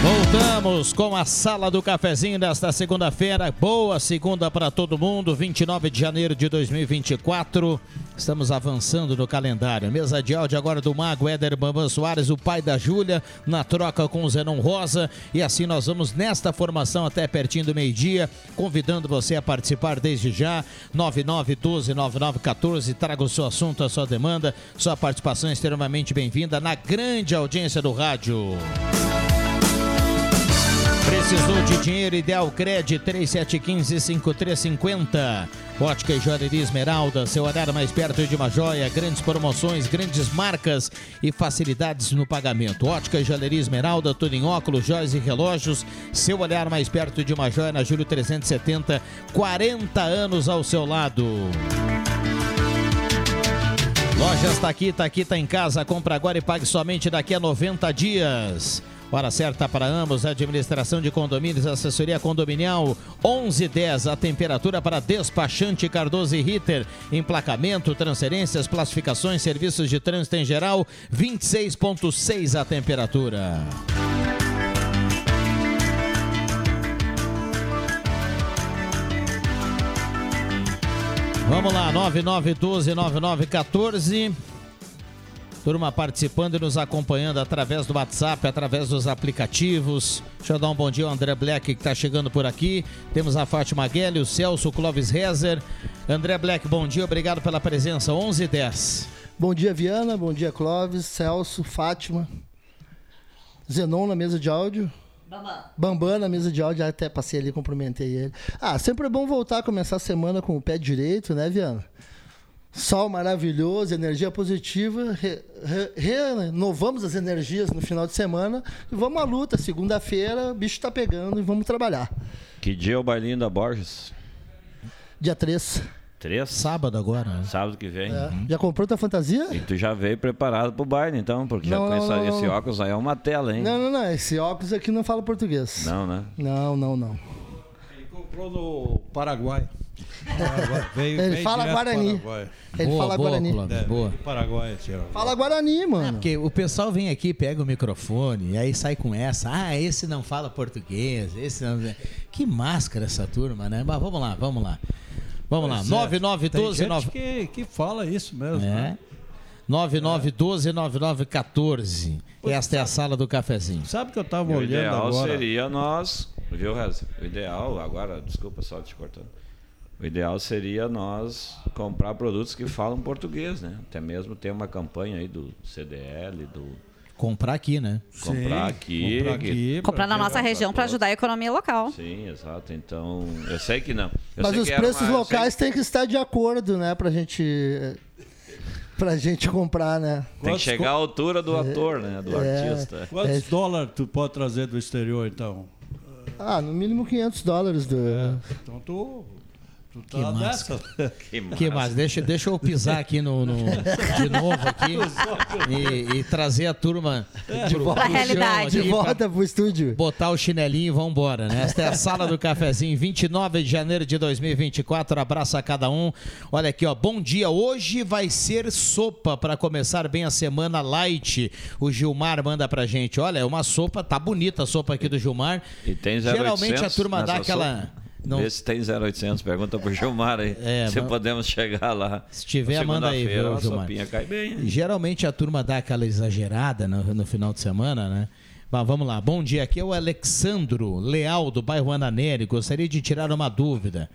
Voltamos com a sala do cafezinho desta segunda-feira. Boa segunda para todo mundo, 29 de janeiro de 2024. Estamos avançando no calendário. Mesa de áudio agora do Mago Éder Bambam Soares, o pai da Júlia, na troca com o Zenon Rosa. E assim nós vamos nesta formação até pertinho do meio-dia, convidando você a participar desde já. 9912-9914. Traga o seu assunto, a sua demanda. Sua participação é extremamente bem-vinda na grande audiência do rádio. Precisou de dinheiro? Ideal Cred 3715-5350. Ótica e Joalheria Esmeralda, seu olhar mais perto de uma joia, grandes promoções, grandes marcas e facilidades no pagamento. Ótica e Joalheria Esmeralda, tudo em óculos, joias e relógios, seu olhar mais perto de uma joia na Júlio 370, 40 anos ao seu lado. Lojas aqui, tá aqui, tá em casa. Compra agora e pague somente daqui a 90 dias. Hora certa para ambos, administração de condomínios, assessoria condominial 1110, a temperatura para despachante Cardoso e Ritter, emplacamento, transferências, classificações, serviços de trânsito em geral, 26.6 a temperatura. Vamos lá, 9912-9914. Turma participando e nos acompanhando através do WhatsApp, através dos aplicativos. Deixa eu dar um bom dia ao André Black que está chegando por aqui. Temos a Fátima Guelli, o Celso, o Clóvis Rezer. André Black, bom dia, obrigado pela presença. 11 e 10. Bom dia, Viana. Bom dia, Clóvis, Celso, Fátima. Zenon na mesa de áudio. Bambam. Bambam na mesa de áudio, até passei ali, cumprimentei ele. Ah, sempre é bom voltar a começar a semana com o pé direito, né, Viana? Sol maravilhoso, energia positiva, re, re, renovamos as energias no final de semana e vamos à luta. Segunda-feira, o bicho tá pegando e vamos trabalhar. Que dia é o bailinho da Borges? Dia 3. Três? Sábado agora. né? Sábado que vem. É. Já comprou tua fantasia? E tu já veio preparado pro baile, então, porque Não, já não, conhece não, esse não. óculos aí é uma tela, hein? Não, não, não. Esse óculos aqui não fala português. Não, né? Não, não, não. Comprou no Paraguai. Veio- Ele veio fala Guarani. Paraguai. Ele fala Guarani. Clóvis, É, boa. Paraguai, senhor. Fala Guarani, mano. Porque o pessoal vem aqui, pega o microfone e aí sai com essa. Ah, esse não fala português, esse não. Que máscara essa turma, né? Mas vamos lá, vamos lá. Vamos lá. Pois é, 9912 Tem gente 9 que, que fala isso mesmo. É. né? 9912 9914. Esta é a sala do cafezinho. Sabe que eu tava E o olhando ideal agora. seria nós, viu, Reza? O ideal, agora, desculpa só te cortando. O ideal seria nós comprar produtos que falam português, né? Até mesmo tem uma campanha aí do CDL, do Comprar aqui, né? comprar aqui. comprar aqui, Comprar na nossa região para ajudar a economia local. Sim, exato. Então, eu sei que não. Eu Mas sei os que era preços uma- locais têm que estar de acordo, né? Pra gente. Pra gente comprar, né? sei- Tem que chegar à altura do ator, né? Do É. artista. Quantos É. dólares tu pode trazer do exterior, então? Ah, no mínimo 500 dólares do. Então tu, tu Que tá massa. nessa. *laughs* Que Que mais? Deixa, deixa eu pisar aqui no, no- de novo aqui *laughs* e, e trazer a turma De pro- volta, pro chão De volta pro estúdio. Botar o chinelinho e vambora, né? Esta é a sala do cafezinho, *laughs* 29 de janeiro de 2024. Abraço a cada um. Olha aqui, ó. Bom dia. Hoje vai ser sopa para começar bem a semana light. O Gilmar manda pra gente. Olha, é uma sopa, tá bonita a sopa aqui do Gilmar. E tem 0800 Geralmente a turma dá aquela. sopa? Não- Vê se tem 0800, pergunta pro Gilmar aí. É, se podemos chegar lá. Se tiver, manda aí, viu, a Gilmar? cai bem. Geralmente a turma dá aquela exagerada no, no final de semana, né? Mas vamos lá. Bom dia, aqui é o Alexandro Leal, do bairro Ananeri. Gostaria de tirar uma dúvida.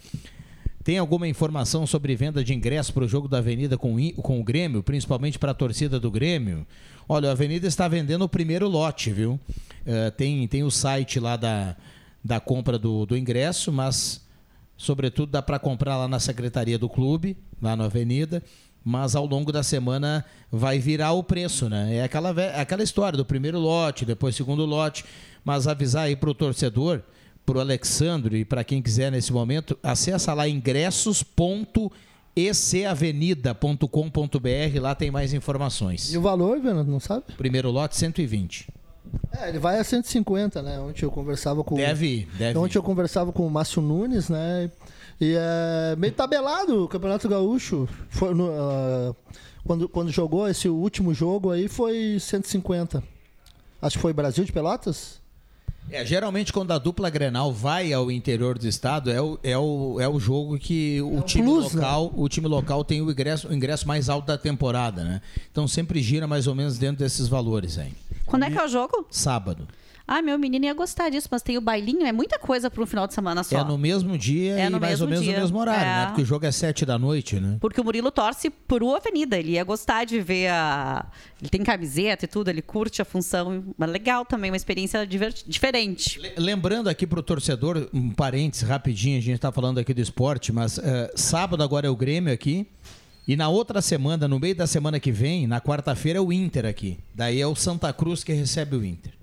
Tem alguma informação sobre venda de ingressos para o jogo da Avenida com, com o Grêmio, principalmente para a torcida do Grêmio? Olha, a Avenida está vendendo o primeiro lote, viu? Eh, tem, tem o site lá da, da compra do, do ingresso, mas Sobretudo dá para comprar lá na secretaria do clube, lá na Avenida, mas ao longo da semana vai virar o preço, né? É aquela, ve- aquela história do primeiro lote, depois segundo lote, mas avisar aí para o torcedor, para o Alexandre e para quem quiser nesse momento, acessa lá ingressos.ecavenida.com.br, lá tem mais informações. E o valor, Vendo, não sabe? Primeiro lote 120. É, ele vai a 150, né? Ontem eu conversava com. Deve deve Ontem eu conversava com o Márcio Nunes, né? E é meio tabelado o Campeonato Gaúcho. Foi no, ah, quando, quando jogou esse último jogo aí foi 150. Acho que foi Brasil de Pelotas? É, geralmente quando a dupla Grenal vai ao interior do estado, é o, é o, é o jogo que o, time plus, local, o time local tem o ingresso, o ingresso mais alto da temporada, né? Então sempre gira mais ou menos dentro desses valores aí. Quando é que é o jogo? Sábado. Ah, meu menino ia gostar disso, mas tem o bailinho, é muita coisa para um final de semana só. É no mesmo dia É e no mais ou menos dia. no mesmo horário, É. né? Porque o jogo é sete da noite, né? Porque o Murilo torce pro Avenida, ele ia gostar de ver a. Ele tem camiseta e tudo, ele curte a função. Mas legal também, uma experiência diverti- diferente. Lembrando aqui pro torcedor, um parênteses rapidinho, a gente tá falando aqui do esporte, mas eh, sábado agora é o Grêmio aqui. E na outra semana, no meio da semana que vem, na quarta-feira, é o Inter aqui. Daí é o Santa Cruz que recebe o Inter.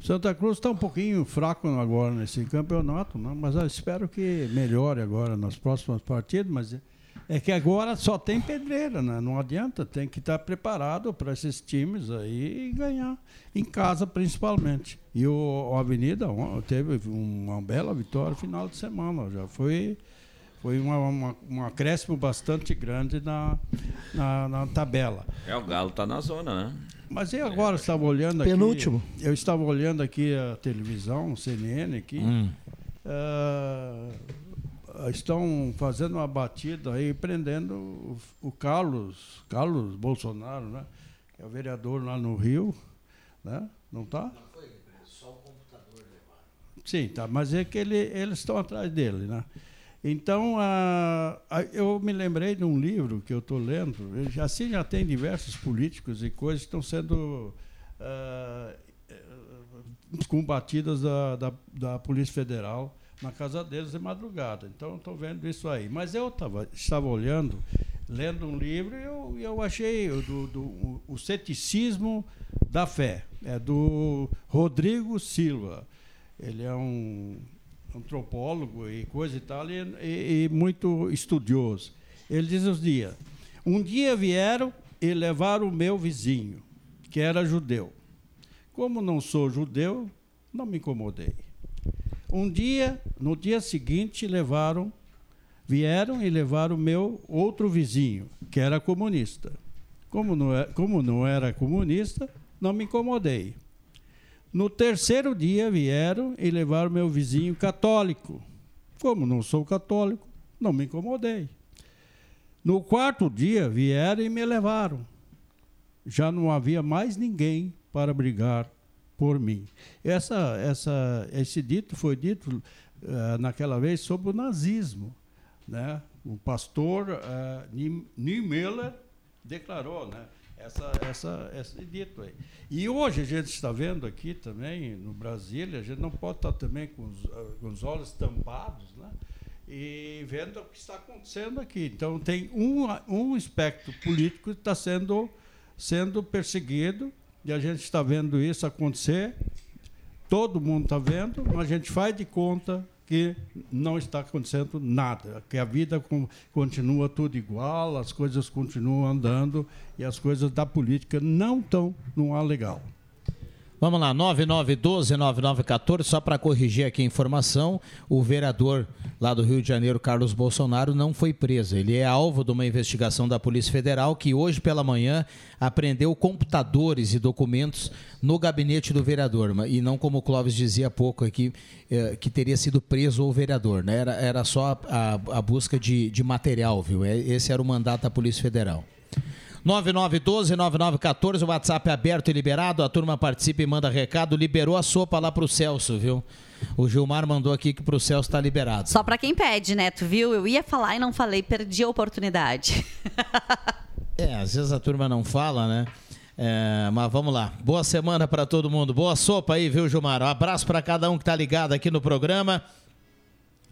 Santa Cruz está um pouquinho fraco agora nesse campeonato, né? mas eu espero que melhore agora nas próximas partidas. Mas é- que agora só tem pedreira, né? não adianta, tem que estar preparado para esses times aí e ganhar, em casa principalmente. E o, o Avenida teve uma bela vitória no final de semana, já foi. Foi uma, uma, um acréscimo bastante grande na, na, na tabela. É, o Galo tá na zona, né? Mas eu agora estava olhando aqui. Penúltimo. Eu estava olhando aqui a televisão, o CNN aqui. Hum. Ah, estão fazendo uma batida aí, prendendo o, o Carlos, Carlos Bolsonaro, né? Que é o vereador lá no Rio, né? Não tá? Sim, tá. Mas é que ele, eles estão atrás dele, né? Então, ah, ah, eu me lembrei de um livro que eu estou lendo. Assim já tem diversos políticos e coisas que estão sendo eh, combatidas da, da, da Polícia Federal na casa deles de madrugada. Então, estou vendo isso aí. Mas eu tava, estava olhando, lendo um livro e eu, eu achei do, do, o, o ceticismo da fé. É do Rodrigo Silva. Ele é um antropólogo e coisa e tal, e, e- e muito estudioso. Ele diz os dias: Um dia vieram e levaram o meu vizinho, que era judeu. Como não sou judeu, não me incomodei. Um dia, no dia seguinte, levaram, vieram e levaram o meu outro vizinho, que era comunista. Como não, é- como não era comunista, não me incomodei. No terceiro dia vieram e levaram meu vizinho católico. Como não sou católico, não me incomodei. No quarto dia vieram e me levaram. Já não havia mais ninguém para brigar por mim. Essa, essa, esse dito foi dito eh, naquela vez sobre o nazismo. Né? O pastor uh, Niemöller declarou, né? Essa, essa, esse dito aí. E hoje a gente está vendo aqui também, no Brasil, a gente não pode estar também com os, ah, com os olhos tampados, né? E vendo o que está acontecendo aqui. Então, tem um, um espectro político que está sendo, sendo perseguido, e a gente está vendo isso acontecer. Todo mundo está vendo, mas a gente faz de conta que não está acontecendo nada, que a vida continua tudo igual, as coisas continuam andando e as coisas da política não estão no ar legal. Vamos lá, 9912-9914, só para corrigir aqui a informação, o vereador lá do Rio de Janeiro, Carlos Bolsonaro, não foi preso. Ele é alvo de uma investigação da Polícia Federal que hoje pela manhã apreendeu computadores e documentos no gabinete do vereador. E não como o Clóvis dizia há pouco aqui, eh, que teria sido preso o vereador. Né? Era, era só a, a- a busca de, de material, viu? É- Esse era o mandato da Polícia Federal. 9912-9914, o WhatsApp é aberto e liberado, a turma participa e manda recado, liberou a sopa lá pro Celso, viu? O Gilmar mandou aqui que pro Celso tá liberado. Só pra quem pede, né? Tu viu? Eu ia falar e não falei, perdi a oportunidade. *laughs* É, às vezes a turma não fala, né? É, mas vamos lá. Boa semana para todo mundo. Boa sopa aí, viu, Gilmar? Um abraço para cada um que tá ligado aqui no programa.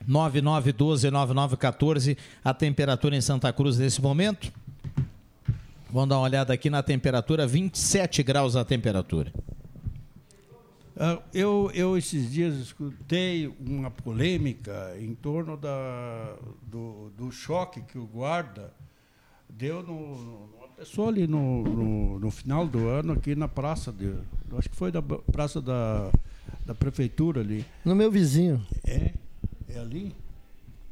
9912-9914, a temperatura em Santa Cruz nesse momento. Vamos dar uma olhada aqui na temperatura, 27 graus a temperatura. Ah, Eu, eu esses dias escutei uma polêmica em torno da, do, do choque que o guarda deu no, no- numa pessoa ali no, no, no final do ano, aqui na praça, de, acho que foi da praça da, da prefeitura ali. No meu vizinho. É? É ali?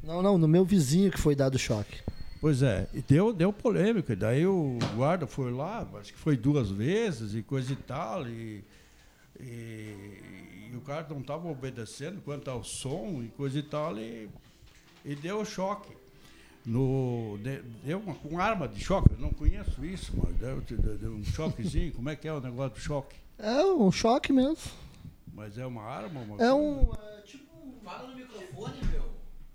Não, não, no meu vizinho que foi dado choque. Pois é, e deu, deu polêmica. Daí o guarda foi lá, acho que foi duas vezes e coisa e tal. E, e, e o cara não estava obedecendo quanto ao som e coisa e tal, e, e deu choque. No, de- deu uma, com arma de choque, eu não conheço isso, mas deu, deu- um choquezinho. Como é que é o negócio do choque? É um choque mesmo. Mas é uma arma? Uma É coisa? um. Fala no microfone, meu.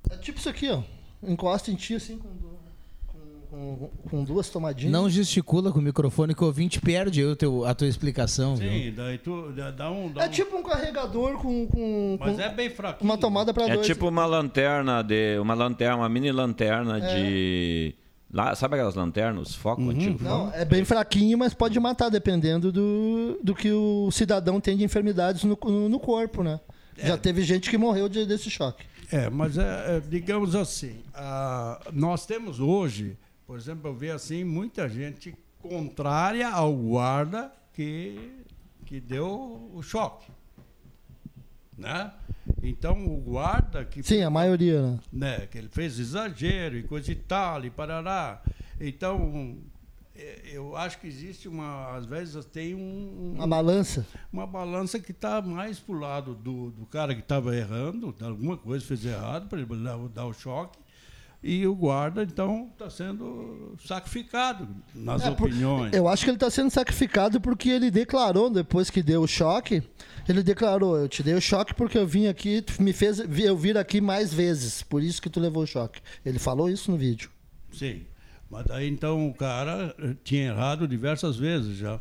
É tipo isso aqui, ó. Encosta em ti assim com, com, duas tomadinhas. Não gesticula com o microfone que o ouvinte perde o teu, a tua explicação, viu? Sim, daí tu dá, dá um. Dá É um- tipo um carregador com. com, Mas com é bem fraquinho. Uma tomada pra É dois. tipo uma lanterna de. Uma lanterna, uma mini lanterna É. de. Lá, sabe aquelas lanternas, os focos antigos? Não, é bem fraquinho, mas pode matar, dependendo do, do que o cidadão tem de enfermidades no, no, no corpo, né? Já teve gente que morreu de- desse choque. É, mas é, é, digamos assim, ah, nós temos hoje, por exemplo, eu vejo assim, muita gente contrária ao guarda que, que deu o choque. Né? Então o guarda que Sim, a maioria, né? né, que ele fez exagero e coisa e tal, e parará. Então, é, eu acho que existe uma, às vezes tem um, Uma balança. uma balança que está mais pro lado do, do cara que estava errando, alguma coisa fez errado para ele dar, dar o choque, e o guarda então está sendo sacrificado nas É, opiniões. Eu acho que ele está sendo sacrificado porque ele declarou, depois que deu o choque, ele declarou, eu te dei o choque porque eu vim aqui, me fez eu vir aqui mais vezes, por isso que tu levou o choque. Ele falou isso no vídeo. Sim. Mas daí então o cara eh, tinha errado diversas vezes já.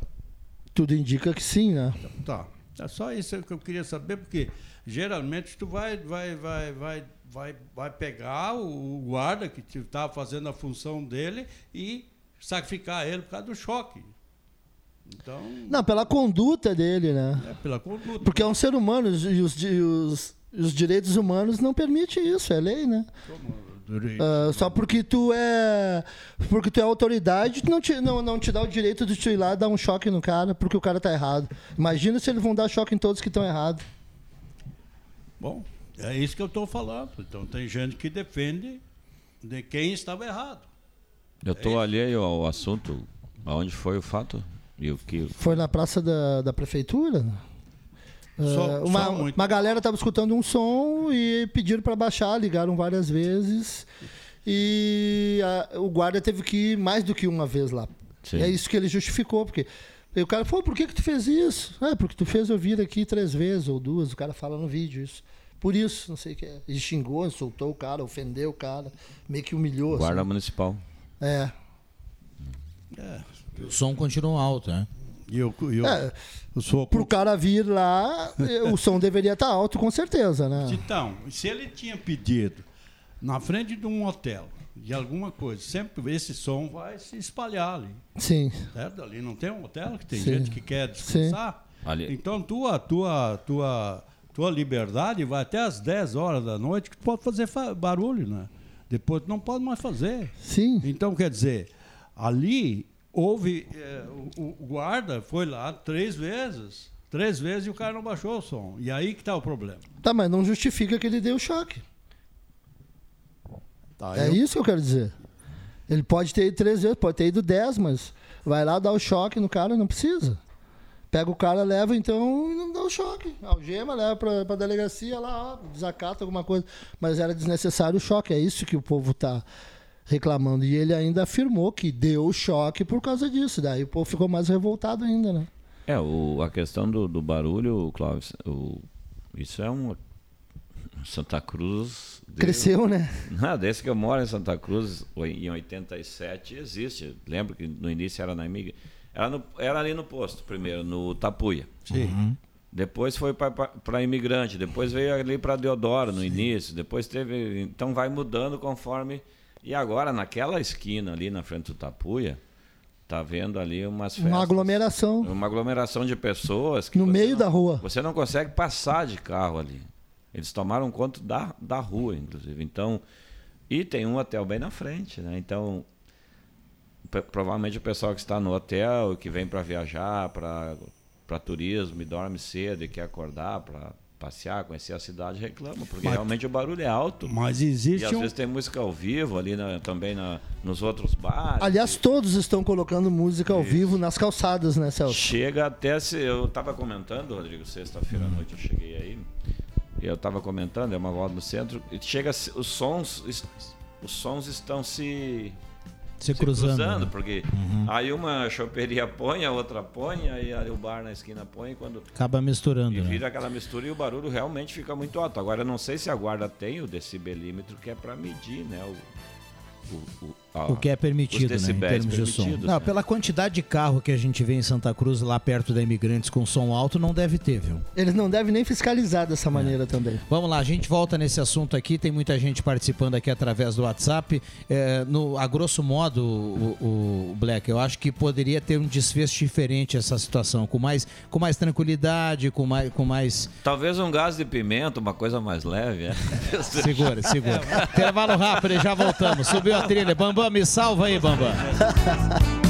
Tudo indica que sim, né? Tá. É só isso que eu queria saber, porque geralmente tu vai, vai, vai, vai, vai, vai pegar o o guarda que estava fazendo a função dele e sacrificar ele por causa do choque. Então, Não, pela conduta dele, né? é pela conduta. Porque é um ser humano e os, di- os, os direitos humanos não permitem isso, é lei, né? Ah, só porque tu é porque tu é autoridade, não te, não, não te dá o direito de tu ir lá dar um choque no cara porque o cara tá errado. Imagina se eles vão dar choque em todos que estão errados. Bom, é isso que eu estou falando. Então tem gente que defende de quem estava errado. Eu estou alheio ao assunto. Aonde foi o fato? E o que. Foi na praça da, da prefeitura. Só- Ah, uma, só uma galera estava escutando um som e pediram para baixar, ligaram várias vezes. E a- o guarda teve que ir mais do que uma vez lá. Sim. É isso que ele justificou, porque e o cara falou, por que, que tu fez isso? É, porque tu fez eu vir aqui três vezes ou duas, o cara fala no vídeo isso. Por isso, não sei o que é. Ele xingou, insultou o cara, ofendeu o cara, meio que humilhou. Guarda assim. municipal. É. O som continua alto, né? E eu, eu, É, eu sou pro cara vir lá, eh, o som deveria estar alto, com certeza, né? Então, se ele tinha pedido na frente de um hotel, de alguma coisa, sempre esse som vai se espalhar ali. Sim. Certo? Ali não tem um hotel que tem Sim. gente que quer descansar. Ali- Então, tua, tua, tua, tua liberdade vai até as 10 horas da noite que tu pode fazer fa- barulho, né? Depois tu não pode mais fazer. Sim. Então, quer dizer, ali houve. eh, o, o guarda foi lá três vezes. Três vezes e o cara não baixou o som. E aí que está o problema. Tá, mas não justifica que ele deu choque. Tá, é eu- isso que eu quero dizer. Ele pode ter ido três vezes, pode ter ido dez, mas vai lá dar o choque no cara, não precisa. Pega o cara, leva então não dá o choque. Algema, leva pra, pra delegacia lá, ó, desacata alguma coisa. Mas era desnecessário o choque, é isso que o povo tá reclamando. E ele ainda afirmou que deu o choque por causa disso. Daí o povo ficou mais revoltado ainda, né? É, o, a questão do, do barulho, Clóvis, o, isso é um. Santa Cruz. desde- Cresceu, né? Não, *laughs* desde que eu moro em Santa Cruz, em 87, existe. Lembro que no início era na Imigra. Era, no- era ali no posto, primeiro, no Tapuia. Sim. Uhum. Depois foi para imigrante, depois veio ali para Deodoro no início, depois teve. Então vai mudando conforme. E agora, naquela esquina ali na frente do Tapuia, tá vendo ali umas festas. Uma aglomeração Uma aglomeração de pessoas que no meio não- da rua. Você não consegue passar de carro ali. Eles tomaram conta da, da rua, inclusive. Então, e tem um hotel bem na frente, né? Então, provavelmente o pessoal que está no hotel, que vem para viajar, para turismo e dorme cedo e quer acordar para passear, conhecer a cidade, reclamam, porque Mas- realmente o barulho é alto. Mas E existe às um. vezes tem música ao vivo ali na- também na- nos outros bares. Aliás, todos estão colocando música ao vivo nas calçadas, né, Celso? Chega até se. Eu estava comentando, Rodrigo, sexta-feira à noite eu cheguei aí. E eu estava comentando, é uma volta no centro. E chega. Os sons. Os sons estão se. Se cruzando, né? porque aí uma choperia põe, a outra põe, aí o bar na esquina põe, quando Acaba misturando, e né? vira aquela mistura e o barulho realmente fica muito alto. Agora eu não sei se a guarda tem o decibelímetro que é para medir, né, o, o, o, O que é permitido, né, em termos de som. Não, né? pela quantidade de carro que a gente vê em Santa Cruz, lá perto da Imigrantes, com som alto, não deve ter, viu? Eles não devem nem fiscalizar dessa É. maneira também. Vamos lá, a gente volta nesse assunto aqui. Tem muita gente participando aqui através do WhatsApp. É, no, a grosso modo, o, o Black, eu acho que poderia ter um desfecho diferente essa situação, com mais, com mais tranquilidade, com mais, com mais. Talvez um gás de pimenta, uma coisa mais leve. é. Segura, segura. *laughs* Intervalo rápido e já voltamos. Subiu a trilha. Bambam, me salva aí, Bambam. *laughs*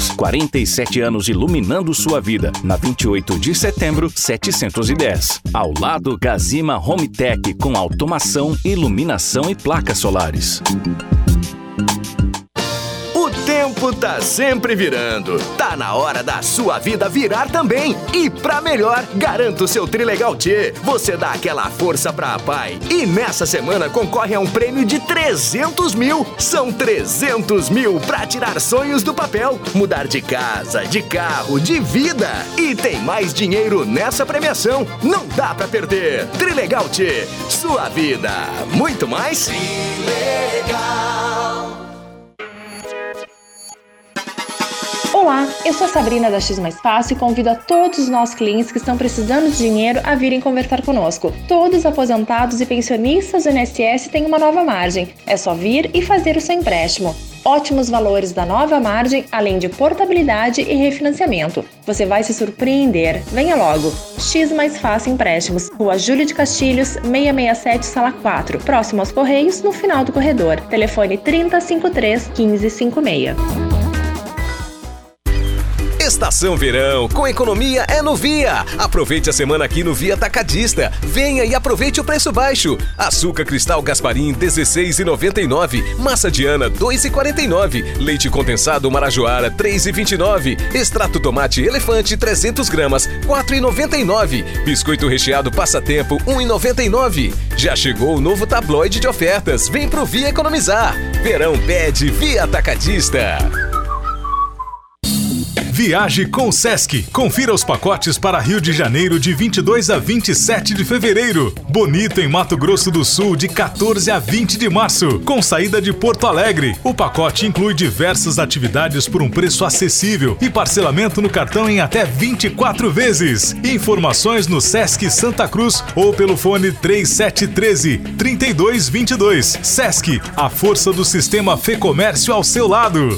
47 anos iluminando sua vida. Na 28 de setembro, 710. Ao lado, Gazima Home Tech com automação, iluminação e placas solares. Tá sempre virando. Tá na hora da sua vida virar também. E pra melhor, garanta o seu Trilegal T. Você dá aquela força pra pai. E nessa semana concorre a um prêmio de 300 mil. São 300 mil pra tirar sonhos do papel. Mudar de casa, de carro, de vida. E tem mais dinheiro nessa premiação. Não dá pra perder. Trilegal T. Sua vida. Muito mais? Olá, eu sou a Sabrina da X Mais Fácil e convido a todos os nossos clientes que estão precisando de dinheiro a virem conversar conosco. Todos os aposentados e pensionistas do INSS têm uma nova margem. É só vir e fazer o seu empréstimo. Ótimos valores da nova margem, além de portabilidade e refinanciamento. Você vai se surpreender. Venha logo. X Mais Fácil Empréstimos, Rua Júlio de Castilhos, 667, Sala 4, próximo aos Correios, no final do corredor. Telefone 3053 1556. Estação Verão, com economia é no Via. Aproveite a semana aqui no Via Atacadista. Venha e aproveite o preço baixo. Açúcar cristal Gasparim 16,99. Massa Diana 2,49. Leite condensado Marajoara 3,29. Extrato tomate elefante 300 gramas 4,99. Biscoito recheado Passatempo 1,99. Já chegou o novo tabloide de ofertas. Vem pro Via economizar. Verão pede Via Atacadista. Viaje com o Sesc. Confira os pacotes para Rio de Janeiro de 22 a 27 de fevereiro. Bonito em Mato Grosso do Sul de 14 a 20 de março, com saída de Porto Alegre. O pacote inclui diversas atividades por um preço acessível e parcelamento no cartão em até 24 vezes. Informações no Sesc Santa Cruz ou pelo fone 3713 3222. Sesc, a força do sistema Fê Comércio ao seu lado.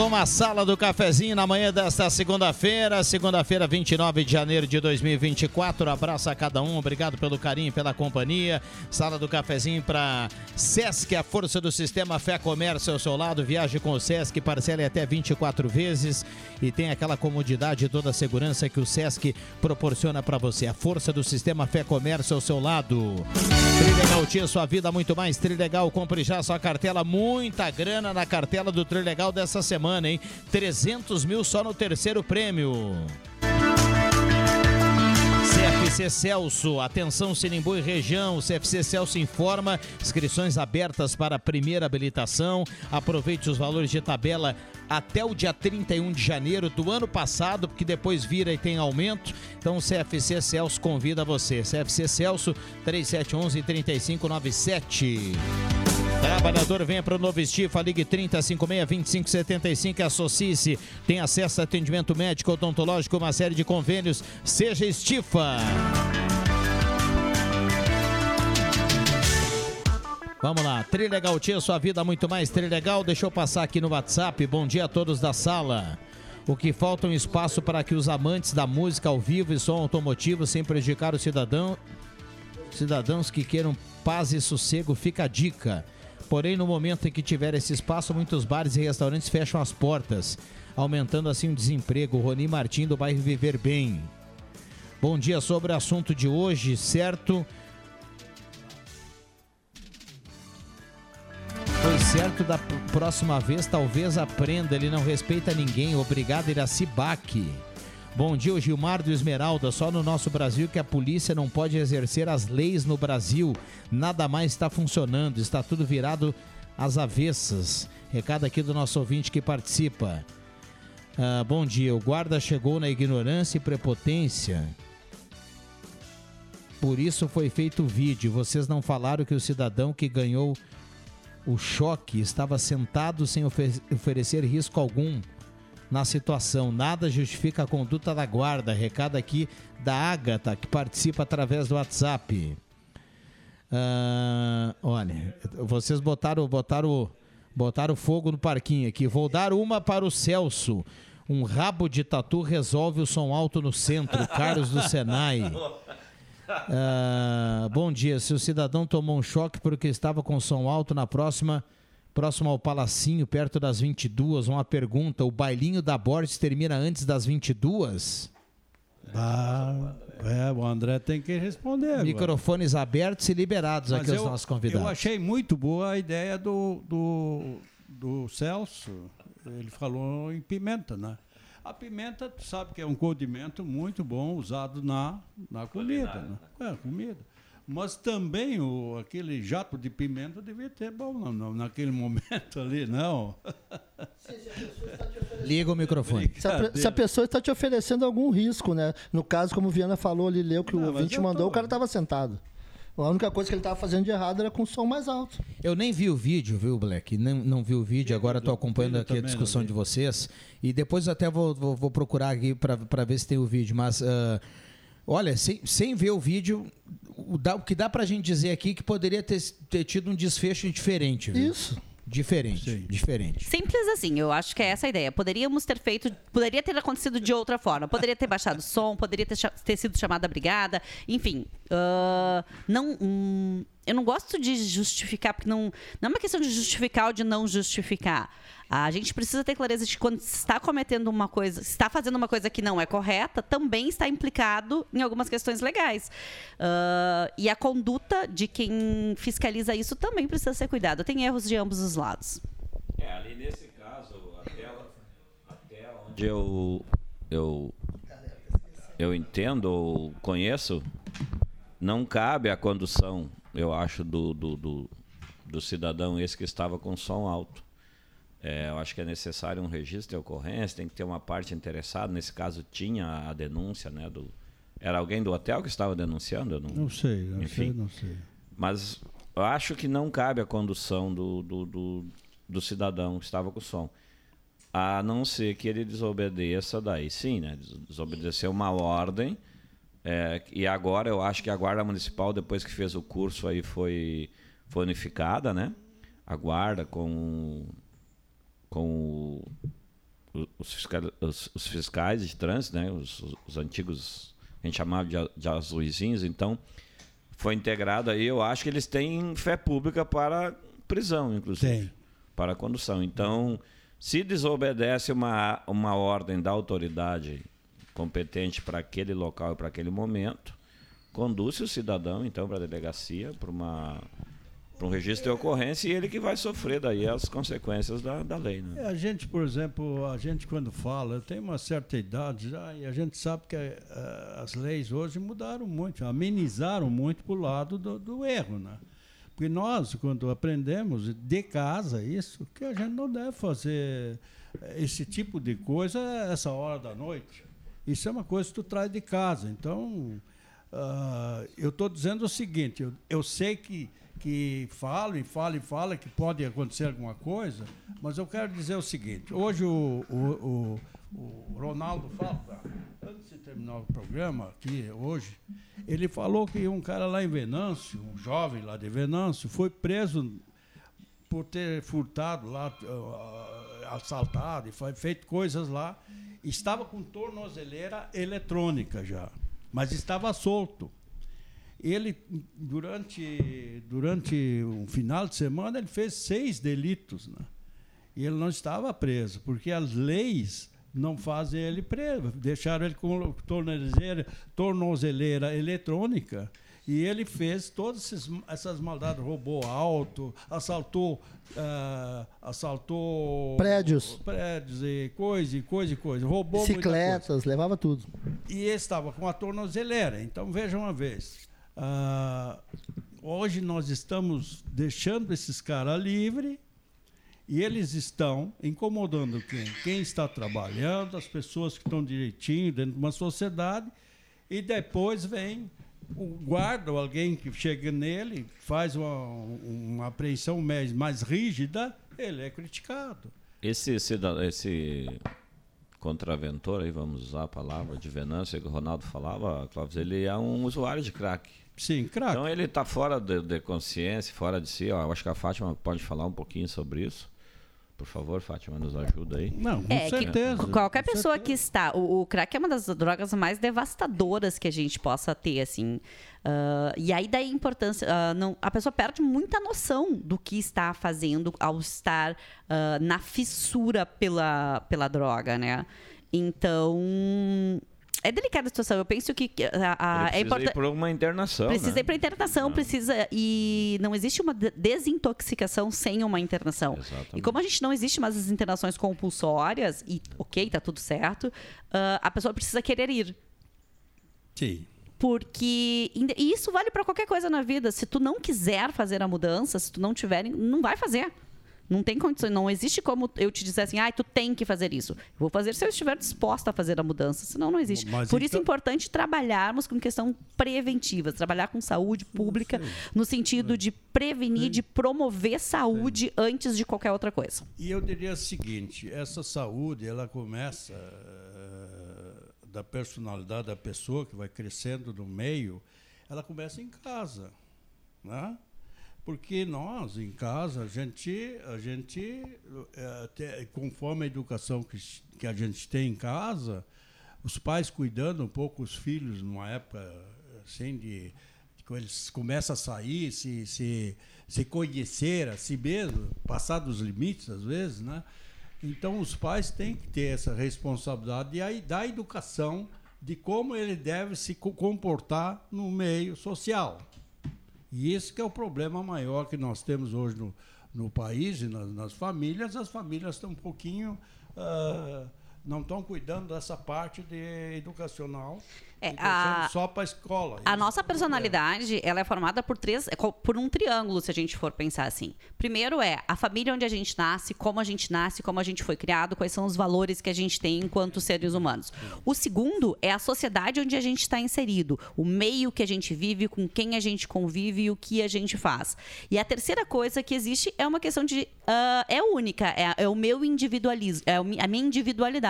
Com a sala do cafezinho na manhã desta segunda-feira, segunda-feira, 29 de janeiro de 2024. Abraço a cada um, obrigado pelo carinho pela companhia. Sala do cafezinho para Sesc, a força do sistema Fé Comércio ao seu lado. Viaje com o Sesc, parcela até 24 vezes e tem aquela comodidade e toda a segurança que o Sesc proporciona para você. A força do sistema Fé Comércio ao seu lado. Trilegal tinha sua vida muito mais. Trilegal, compre já sua cartela, muita grana na cartela do Trilegal dessa semana, hein? 300 mil só no terceiro prêmio. CFC Celso, atenção Sinimbu e região, CFC Celso informa, inscrições abertas para a primeira habilitação, aproveite os valores de tabela até o dia 31 de janeiro do ano passado, porque depois vira e tem aumento, então o CFC Celso convida você, CFC Celso 3711 3597. Trabalhador, venha para o Novo Estifa, ligue 3056-2575 e associe-se. Tem acesso a atendimento médico, odontológico, uma série de convênios. Seja Estifa. Vamos lá, Trilegal Tia, sua vida muito mais Trilegal. Deixa eu passar aqui no WhatsApp. Bom dia a todos da sala. O que falta é um espaço para que os amantes da música ao vivo e som automotivo, sem prejudicar o cidadão, cidadãos que queiram paz e sossego, fica a dica. Porém, no momento em que tiver esse espaço, muitos bares e restaurantes fecham as portas, aumentando assim o desemprego. Roni Martim do bairro Viver Bem. Bom dia sobre o assunto de hoje, certo? Foi certo da próxima vez, talvez aprenda. Ele não respeita ninguém. Obrigado, Iracibaque. Bom dia, o Gilmar do Esmeralda. Só no nosso Brasil que a polícia não pode exercer as leis no Brasil. Nada mais está funcionando. Está tudo virado às avessas. Recado aqui do nosso ouvinte que participa. Ah, bom dia. O guarda chegou na ignorância e prepotência. Por isso foi feito o vídeo. Vocês não falaram que o cidadão que ganhou o choque estava sentado sem ofe- oferecer risco algum na situação. Nada justifica a conduta da guarda. Recado aqui da Ágata, que participa através do WhatsApp. Ah, olha, vocês botaram, botaram, botaram fogo no parquinho aqui. Vou dar uma para o Celso. Um rabo de tatu resolve o som alto no centro. Carlos do Senai. Ah, bom dia. Se o cidadão tomou um choque porque estava com som alto na próxima, próximo ao Palacinho, perto das 22, uma pergunta: o bailinho da Borges termina antes das 22? Ah, é, o André tem que responder. agora. Microfones abertos e liberados Mas aqui aos eu- nossos convidados. Eu achei muito boa a ideia do, do, do Celso. Ele falou em pimenta, né? A pimenta, tu sabe que é um condimento muito bom usado na, na comida. Né? É, comida. Mas também o, aquele jato de pimenta devia ter bom não, não, naquele *laughs* momento ali, não. Liga o microfone. Se a, se a pessoa está te oferecendo algum risco, né? No caso, como o Viana falou, ele leu que o Não, mas ouvinte mandou, tô- o cara estava sentado. A única coisa que ele estava fazendo de errado era com o som mais alto. Eu nem vi o vídeo, viu, Black? Não, não vi o vídeo, agora estou acompanhando aqui a discussão de vocês. E depois eu até vou, vou, vou procurar aqui para ver se tem o vídeo. Mas, ah, olha, sem, sem ver o vídeo, o, dá- o que dá pra gente dizer aqui é que poderia ter, ter tido um desfecho diferente. Viu? Isso. Diferente, diferente. Simples assim, eu acho que é essa a ideia. Poderíamos ter feito, poderia ter acontecido de outra forma. Poderia ter baixado o som, poderia ter, ter sido chamada a brigada, enfim. Ah, não, hum, eu não gosto de justificar, porque não, não é uma questão de justificar ou de não justificar. A gente precisa ter clareza de que quando se está cometendo uma coisa, se está fazendo uma coisa que não é correta, também está implicado em algumas questões legais. Ah, e a conduta de quem fiscaliza isso também precisa ser cuidado. Tem erros de ambos os lados. É, ali nesse caso, até, até onde eu, eu, eu entendo ou conheço, não cabe a condução, eu acho, do, do, do, do cidadão esse que estava com som alto. É, eu acho que é necessário um registro de ocorrência, tem que ter uma parte interessada. Nesse caso, tinha a denúncia, né? Do, era alguém do hotel que estava denunciando? Eu não, Não sei, não Enfim. sei, não sei. Mas eu acho que não cabe a condução do, do, do, do cidadão que estava com som. A não ser que ele desobedeça, daí sim, né? Des- Desobedecer uma ordem. É, e agora eu acho que a Guarda Municipal, depois que fez o curso aí, foi, foi unificada, né? A Guarda com, com os, os- os fiscais de trânsito, né? Os, os- os antigos, a gente chamava de, de azuizinhos, então foi integrado aí. Eu acho que eles têm fé pública para prisão, inclusive. Para condução. Então, se desobedece uma, uma ordem da autoridade competente para aquele local e para aquele momento, conduz o cidadão, então, para a delegacia, para uma para um registro de ocorrência e ele que vai sofrer daí as consequências da, da lei. Né? É, A gente, por exemplo, a gente quando fala, tem uma certa idade já e a gente sabe que eh, as leis hoje mudaram muito, amenizaram muito para o lado do, do erro, né? Porque nós, quando aprendemos de casa isso, que a gente não deve fazer eh, esse tipo de coisa essa hora da noite. Isso é uma coisa que tu traz de casa. Então, ah, eu estou dizendo o seguinte, eu, eu sei que, que falo e falo e falo que pode acontecer alguma coisa, mas eu quero dizer o seguinte, hoje o, o, o, o Ronaldo Falta, antes de terminar o programa aqui hoje, ele falou que um cara lá em Venâncio, um jovem lá de Venâncio, foi preso por ter furtado lá, ah, assaltado e feito coisas lá, estava com tornozeleira eletrônica já, mas estava solto. Ele, durante, durante um final de semana, ele fez seis delitos, né? E ele não estava preso, porque as leis não fazem ele preso. Deixaram ele com tornozeleira, tornozeleira eletrônica e ele fez todas esses- essas maldades, roubou auto, assaltou, ah, assaltou Prédios. prédios e coisa, e coisa, e coisa, roubou muita coisa. Bicicletas, levava tudo. E estava com a tornozeleira. Então, veja uma vez. ah, hoje nós estamos deixando esses caras livres e eles estão incomodando quem? Quem está trabalhando, as pessoas que estão direitinho dentro de uma sociedade. E depois vem o guarda ou alguém que chega nele, faz uma, uma apreensão mais, mais rígida, ele é criticado. Esse, cida- esse contraventor, aí vamos usar a palavra de Venâncio que o Ronaldo falava, Clóvis, ele é um usuário de crack. Sim, crack. Então ele está fora de, de consciência, fora de si. Ó, eu acho que a Fátima pode falar um pouquinho sobre isso. Por favor, Fátima, nos ajuda aí. Não, É que qualquer pessoa que está. O, o crack é uma das drogas mais devastadoras que a gente possa ter, assim. Ah, e aí daí a importância. ah, não, a pessoa perde muita noção do que está fazendo ao estar ah, na fissura pela, pela droga, né? Então. É delicada a situação. Eu penso que a, a- é precisa ir importante. por uma internação. Precisa né? ir para internação, precisa. E não existe uma de- desintoxicação sem uma internação. E como a gente não existe mais as internações compulsórias, e ok, tá tudo certo, ah, a pessoa precisa querer ir. Sim. Porque. E isso vale para qualquer coisa na vida. Se tu não quiser fazer a mudança, se tu não tiver, não vai fazer. Não tem condições, não existe como eu te dizer assim, ah, tu tem que fazer isso. Vou fazer se eu estiver disposta a fazer a mudança, senão não existe. Mas Por isso é então- importante trabalharmos com questão preventiva, trabalhar com saúde pública, no sentido de prevenir, de promover saúde antes de qualquer outra coisa. E eu diria o seguinte, essa saúde, ela começa eh, da personalidade da pessoa que vai crescendo no meio, ela começa em casa, né? Porque nós em casa a gente a gente eh, te- conforme a educação que, que a gente tem em casa, os pais cuidando um pouco os filhos numa época assim de quando eles começam a sair, se, se, se conhecer a si mesmo, passar dos limites às vezes, né? Então os pais têm que ter essa responsabilidade e aí da educação de como ele deve se co- comportar no meio social. E esse é o problema maior que nós temos hoje no, no país e nas, nas famílias. As famílias estão um pouquinho. ah, não estão cuidando dessa parte de educacional. É, a- só para a escola. A nossa personalidade, ela é formada por três, é por um triângulo, se a gente for pensar assim. Primeiro é a família onde a gente nasce, como a gente nasce, como a gente foi criado, quais são os valores que a gente tem enquanto seres humanos. O segundo é a sociedade onde a gente está inserido, o meio que a gente vive, com quem a gente convive e o que a gente faz. E a terceira coisa que existe é uma questão de ah, é única, é, é o meu individualismo, é a minha individualidade.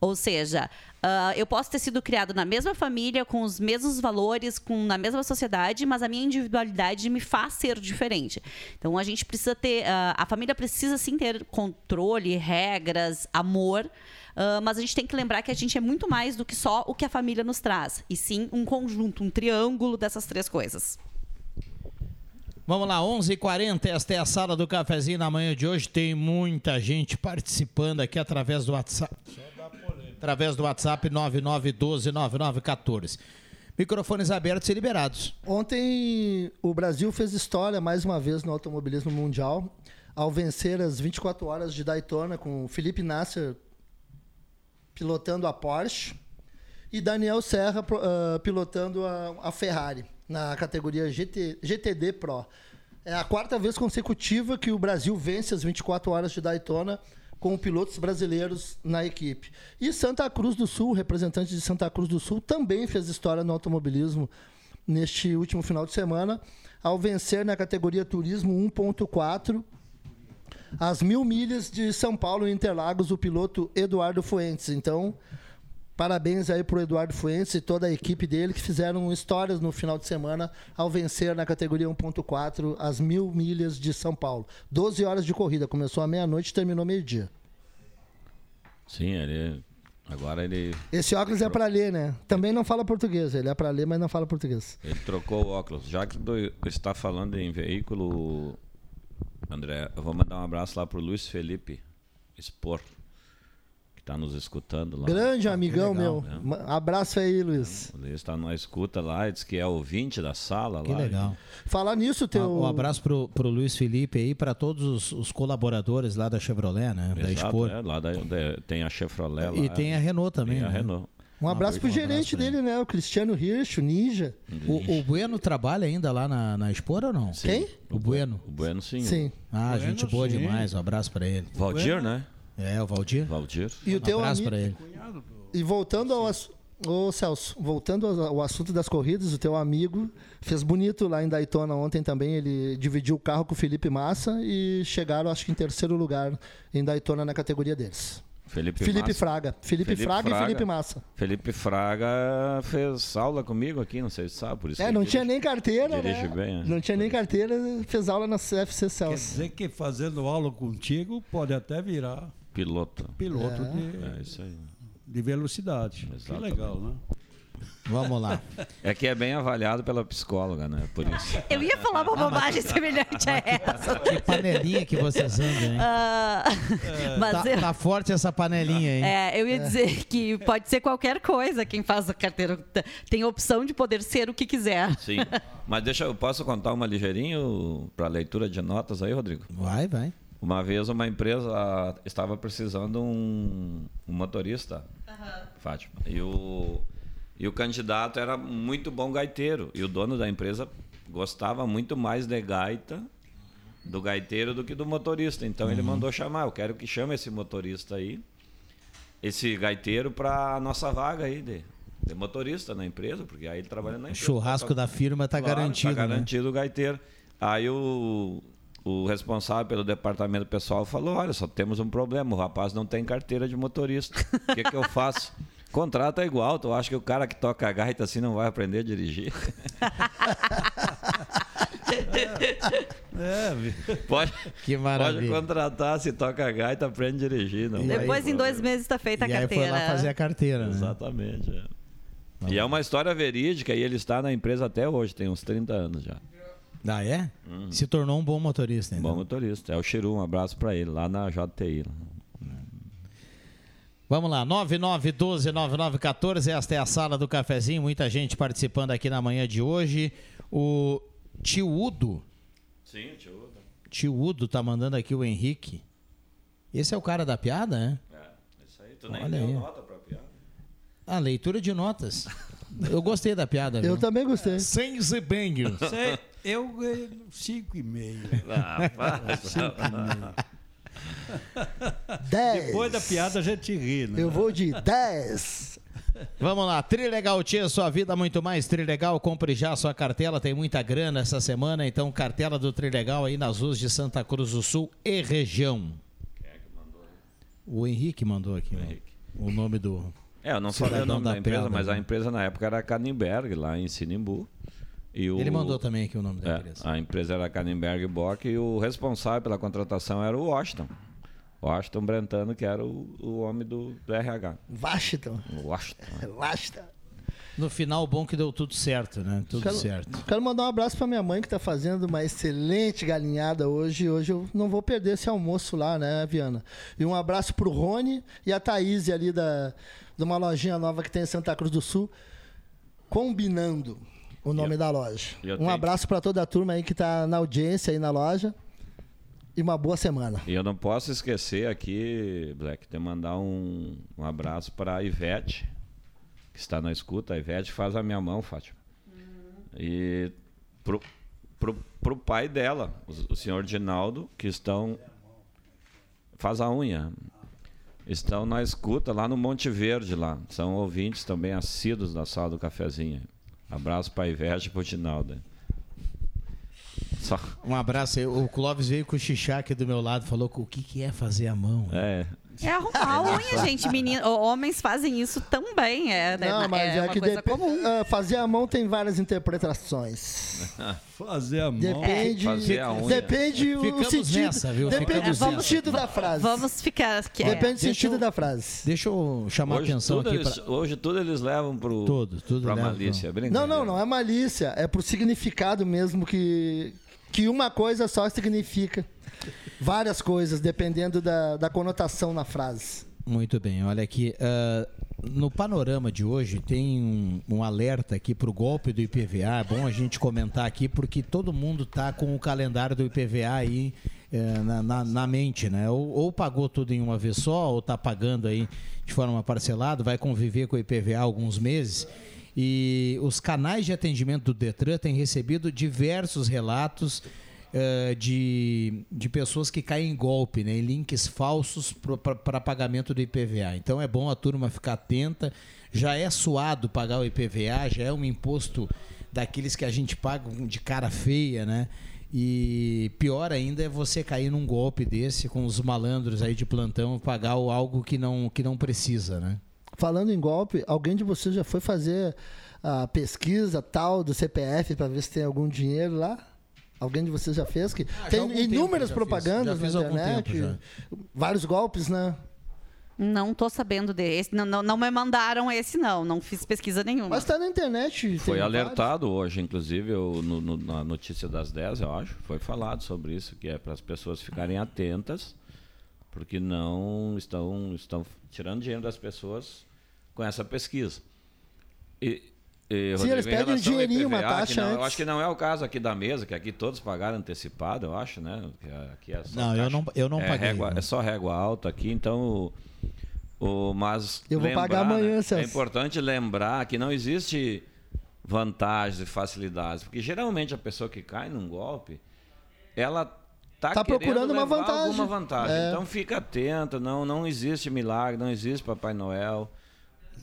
Ou seja, ah, eu posso ter sido criado na mesma família, com os mesmos valores, com, na mesma sociedade, mas a minha individualidade me faz ser diferente. Então a gente precisa ter. ah, a família precisa sim ter controle, regras, amor. ah, mas a gente tem que lembrar que a gente é muito mais do que só o que a família nos traz. E sim um conjunto, um triângulo dessas três coisas. Vamos lá, 11:40 h 40 esta é a sala do cafezinho na manhã de hoje. Tem muita gente participando aqui através do WhatsApp. Através do WhatsApp 99129914. Microfones abertos e liberados. Ontem o Brasil fez história mais uma vez no automobilismo mundial ao vencer as 24 horas de Daytona com Felipe Nasser pilotando a Porsche e Daniel Serra ah, pilotando a, a Ferrari na categoria GT, GTD Pro. É a quarta vez consecutiva que o Brasil vence as 24 horas de Daytona com pilotos brasileiros na equipe. E Santa Cruz do Sul, representante de Santa Cruz do Sul, também fez história no automobilismo neste último final de semana, ao vencer na categoria Turismo 1.4 as mil milhas de São Paulo e Interlagos, o piloto Eduardo Fuentes. Então, parabéns aí pro Eduardo Fuentes e toda a equipe dele que fizeram histórias no final de semana ao vencer na categoria 1.4 as mil milhas de São Paulo. 12 horas de corrida, começou à meia-noite e terminou meio-dia. Sim, ele. Agora ele, Esse óculos é para ler, né? Também não fala português, ele é para ler, mas não fala português. ele trocou o óculos. Já que tu está falando em veículo, André, eu vou mandar um abraço lá pro Luiz Felipe Expor, que está nos escutando lá. Grande Ah, que amigão legal, meu. né? Abraço aí, Luiz. Ele está na escuta lá, diz que é ouvinte da sala Que lá. legal. Falar nisso, teu. Um abraço pro, pro Luiz Felipe aí, para todos os, os colaboradores lá da Chevrolet, né? da Exato, Expor. é, lá da, da- tem a Chevrolet lá. E tem a Renault também. Tem a né? Renault. Um abraço pro Um abraço gerente ele. dele, né? O Cristiano Hirsch, o Ninja. O, o Bueno trabalha ainda lá na, na Expor ou não? Sim. Quem? O Bueno. O Bueno sim. Sim. Ah, Bueno, gente boa sim. demais. Um abraço pra ele. Valdir, né? É, o Valdir. Valdir. E o um teu abraço amigo- pra ele. E voltando ao ass- Ô Celso, voltando ao assunto das corridas, o teu amigo fez bonito lá em Daytona ontem também. Ele dividiu o carro com o Felipe Massa e chegaram, acho que em terceiro lugar em Daytona na categoria deles. Felipe, Felipe Massa. Fraga. Felipe Fraga e Felipe Massa. Felipe Fraga fez aula comigo aqui, não sei se sabe, por isso É, não tinha nem carteira, dirige né? bem, é. Não tinha nem carteira, fez aula na CFC Quer Celso. dizer que fazendo aula contigo pode até virar Piloto. piloto É. de, É isso aí. de velocidade. Exatamente. Que legal, né? Vamos lá. É que é bem avaliado pela psicóloga, né? Por isso. Eu ia falar uma bobagem semelhante a essa. Que panelinha que vocês andam, hein? Ah, mas tá, eu- tá forte essa panelinha, hein? É, eu ia dizer que pode ser qualquer coisa quem faz a carteira. Tem a opção de poder ser o que quiser. Sim. Mas deixa eu posso contar uma ligeirinho para leitura de notas aí, Rodrigo? Vai, vai. Uma vez uma empresa estava precisando um, um motorista, Fátima. E o, e o candidato era muito bom gaiteiro. E o dono da empresa gostava muito mais de gaita do gaiteiro do que do motorista. Então ele Uhum. mandou chamar. Eu quero que chame esse motorista aí, esse gaiteiro, para nossa vaga aí de, de motorista na empresa, porque aí ele trabalha na empresa. Churrasco da firma tá Claro, garantido, Tá né? garantido o gaiteiro. Aí o, o responsável pelo departamento pessoal falou: olha, só temos um problema, o rapaz não tem carteira de motorista. O que, que eu faço? *laughs* Contrato é igual, tu acha que o cara que toca a gaita assim não vai aprender a dirigir? *laughs* É, pode, Que maravilha. Pode contratar, se toca a gaita, aprende a dirigir. Não Depois, em dois meses, está feita a E aí carteira. foi lá fazer a carteira, né? Exatamente. é. E é uma história verídica e ele está na empresa até hoje, tem uns 30 anos já. Ah, é? Uhum. Se tornou um bom motorista, então. Bom motorista. É o Chiru, um abraço para ele, lá na JTI. Vamos lá, 9912-9914, esta é a sala do cafezinho, muita gente participando aqui na manhã de hoje. O tio Udo, Sim, tio. tio Udo tá mandando aqui o Henrique. Esse é o cara da piada, né? É, isso aí. Tu nem Olha deu aí. nota pra piada. Ah, leitura de notas. Eu gostei da piada. Eu viu? também gostei. Sem zibenho. Sei, eu ganhei cinco e meio. Ah, para. Cinco e meio. 10. *laughs* Depois da piada a gente ri, né? Eu vou de 10. Vamos lá, Trilegal Tia, sua vida muito mais Trilegal. Compre já a sua cartela, tem muita grana essa semana, então cartela do Trilegal aí nas ruas de Santa Cruz do Sul e região. O Henrique mandou aqui ó, o nome do. É, eu não falei o nome da, empresa, pedra, mas a né? empresa na época era Canimberg, lá em Sinimbu. E o- Ele mandou também aqui o nome da É, empresa. a empresa era Canimberg Bock e o responsável pela contratação era o Washington. Washington Brentano, que era o, o homem do, do RH. Washington. Washington. *laughs* Washington. No final, bom que deu tudo certo, né? Tudo Quero, certo. quero mandar um abraço pra minha mãe que tá fazendo uma excelente galinhada hoje. Hoje eu não vou perder esse almoço lá, né, Viana? E um abraço pro Rony e a Thaís ali da, de uma lojinha nova que tem em Santa Cruz do Sul. Combinando o nome da loja. eu Um tenho- abraço pra toda a turma aí que tá na audiência aí na loja. E uma boa semana. E eu não posso esquecer aqui, Black, de mandar um, um abraço para a Ivete, que está na escuta. A Ivete faz a minha mão, Fátima. E pro, pro, pro pai dela, o, o senhor Dinaldo, que estão. Faz a unha. Estão na escuta lá no Monte Verde, lá. São ouvintes também assíduos da sala do cafezinho. Abraço para Ivete e Dinaldo. Só. Um abraço aí. O Clóvis veio com o xixá aqui do meu lado, falou o que, que é fazer a mão. É. É arrumar a unha, gente. Menino, homens fazem isso também. É, né? Não, mas é, é, uma que coisa depe- comum. ah, fazer a mão tem várias interpretações. *laughs* Fazer a mão. Depende, Fazer a unha. depende o Ficamos sentido. nessa, viu? Depende do nessa. sentido da frase. Vamos ficar quietos. Depende do sentido eu- da frase. Deixa eu chamar a Hoje atenção tudo, aqui eles, pra... hoje tudo eles levam pro, Tudo, tudo pra leva, malícia. Não, brincadeira. não, não é malícia. É pro significado mesmo que, que uma coisa só significa várias coisas, dependendo da, da conotação na frase. Muito bem, olha aqui. ah, no panorama de hoje tem um, um alerta aqui para o golpe do IPVA. É bom a gente comentar aqui porque todo mundo tá com o calendário do IPVA aí eh, na, na- na mente, né? Ou, ou pagou tudo em uma vez só, ou tá pagando aí de forma parcelada, vai conviver com o IPVA alguns meses. E os canais de atendimento do Detran têm recebido diversos relatos eh, de, de pessoas que caem em golpe, né, em links falsos para pagamento do IPVA. Então é bom a turma ficar atenta. Já é suado pagar o IPVA, já é um imposto daqueles que a gente paga de cara feia, né? E pior ainda é você cair num golpe desse com os malandros aí de plantão pagar algo que não, que não precisa, né? Falando em golpe, alguém de vocês já foi fazer a pesquisa tal do CPF para ver se tem algum dinheiro lá? Alguém de vocês já fez? Que já há tem inúmeras já fiz. propagandas Já fiz na internet, tempo vários golpes, né? Não tô sabendo desse. Não, não, não me mandaram esse, não. Não fiz pesquisa nenhuma. Mas tá na internet. Foi alertado hoje, inclusive, eu- no- no- na notícia das 10, eu acho, foi falado sobre isso, que é para as pessoas ficarem atentas, porque não estão, estão tirando dinheiro das pessoas com essa pesquisa. E, e, Sim, eles em pedem um dinheirinho, uma IPVA, que taxa não- Eu acho que não é o caso aqui da mesa, que aqui todos pagaram antecipado, eu acho, né? Aqui é só Não, eu não- eu não é paguei, régua- não. é só régua alta aqui, então... O, mas Eu vou pagar lembrar, amanhã, né. É importante lembrar que não existe vantagens e facilidades, porque geralmente a pessoa que cai num golpe, ela tá, Tá querendo procurando uma vantagem. alguma vantagem. É. Então fica atento, não, não existe milagre, não existe Papai Noel.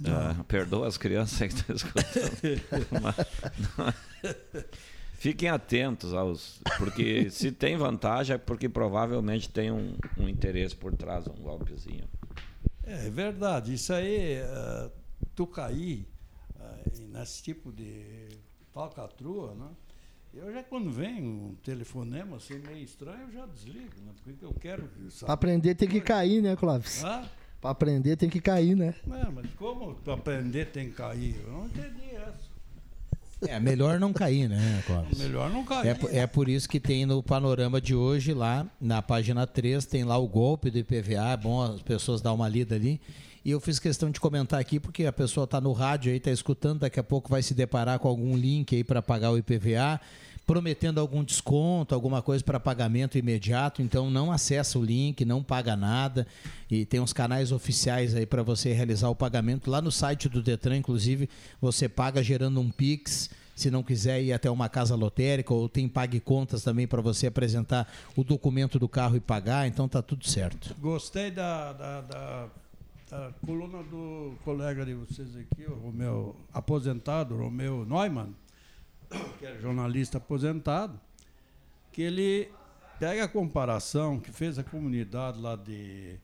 Ah, perdoa as crianças que estão escutando. *laughs* Mas- *laughs* Fiquem atentos aos. Porque se tem vantagem é porque provavelmente tem um, um interesse por trás, um golpezinho. É verdade, isso aí, uh, tu cair uh, nesse tipo de falcatrua, né? Eu já quando vem um telefonema assim meio estranho, eu já desligo, né? Porque eu quero saber. Pra aprender tem que cair, né, Clóvis? Hã? Pra aprender tem que cair, né? É, mas como pra aprender tem que cair? Eu não entendi essa. É, melhor não cair, né, Clóvis? Melhor não cair. É, é por isso que tem no panorama de hoje, lá na página 3, tem lá o golpe do IPVA. É bom as pessoas dar uma lida ali. E eu fiz questão de comentar aqui, porque a pessoa está no rádio aí, está escutando, daqui a pouco vai se deparar com algum link aí para pagar o IPVA, prometendo algum desconto, alguma coisa para pagamento imediato. Então não acessa o link, não paga nada. E tem uns canais oficiais aí para você realizar o pagamento. Lá no site do Detran, inclusive, você paga gerando um Pix. Se não quiser ir até uma casa lotérica, ou tem pague contas também para você apresentar o documento do carro e pagar, então tá tudo certo. Gostei da, da, da- da coluna do colega de vocês aqui, o Romeu, aposentado, Romeu Neumann, que é jornalista aposentado, que ele pega a comparação que fez a comunidade lá de,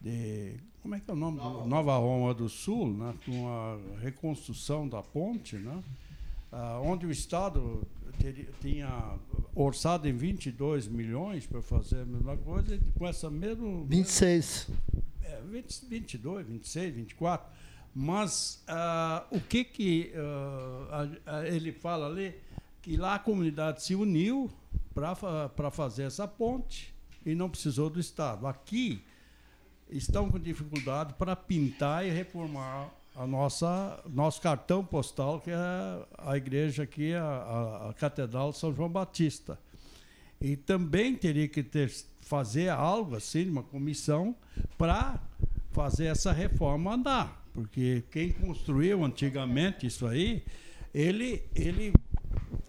de como é que é o nome? do, Nova Roma do Sul, né, com a reconstrução da ponte, né, ah, onde o Estado teria- tinha orçado em 22 milhões para fazer a mesma coisa, e com essa mesma 26. é, 20, 22, 26, 24. Mas ah, o que, que ah, a- a- ele fala ali? Que lá a comunidade se uniu para fazer essa ponte e não precisou do Estado. Aqui estão com dificuldade para pintar e reformar a nossa nosso cartão postal, que é a igreja aqui, a, a, a Catedral São João Batista. E também teria que ter, fazer algo assim, uma comissão, para fazer essa reforma andar. Porque quem construiu antigamente isso aí, ele, ele,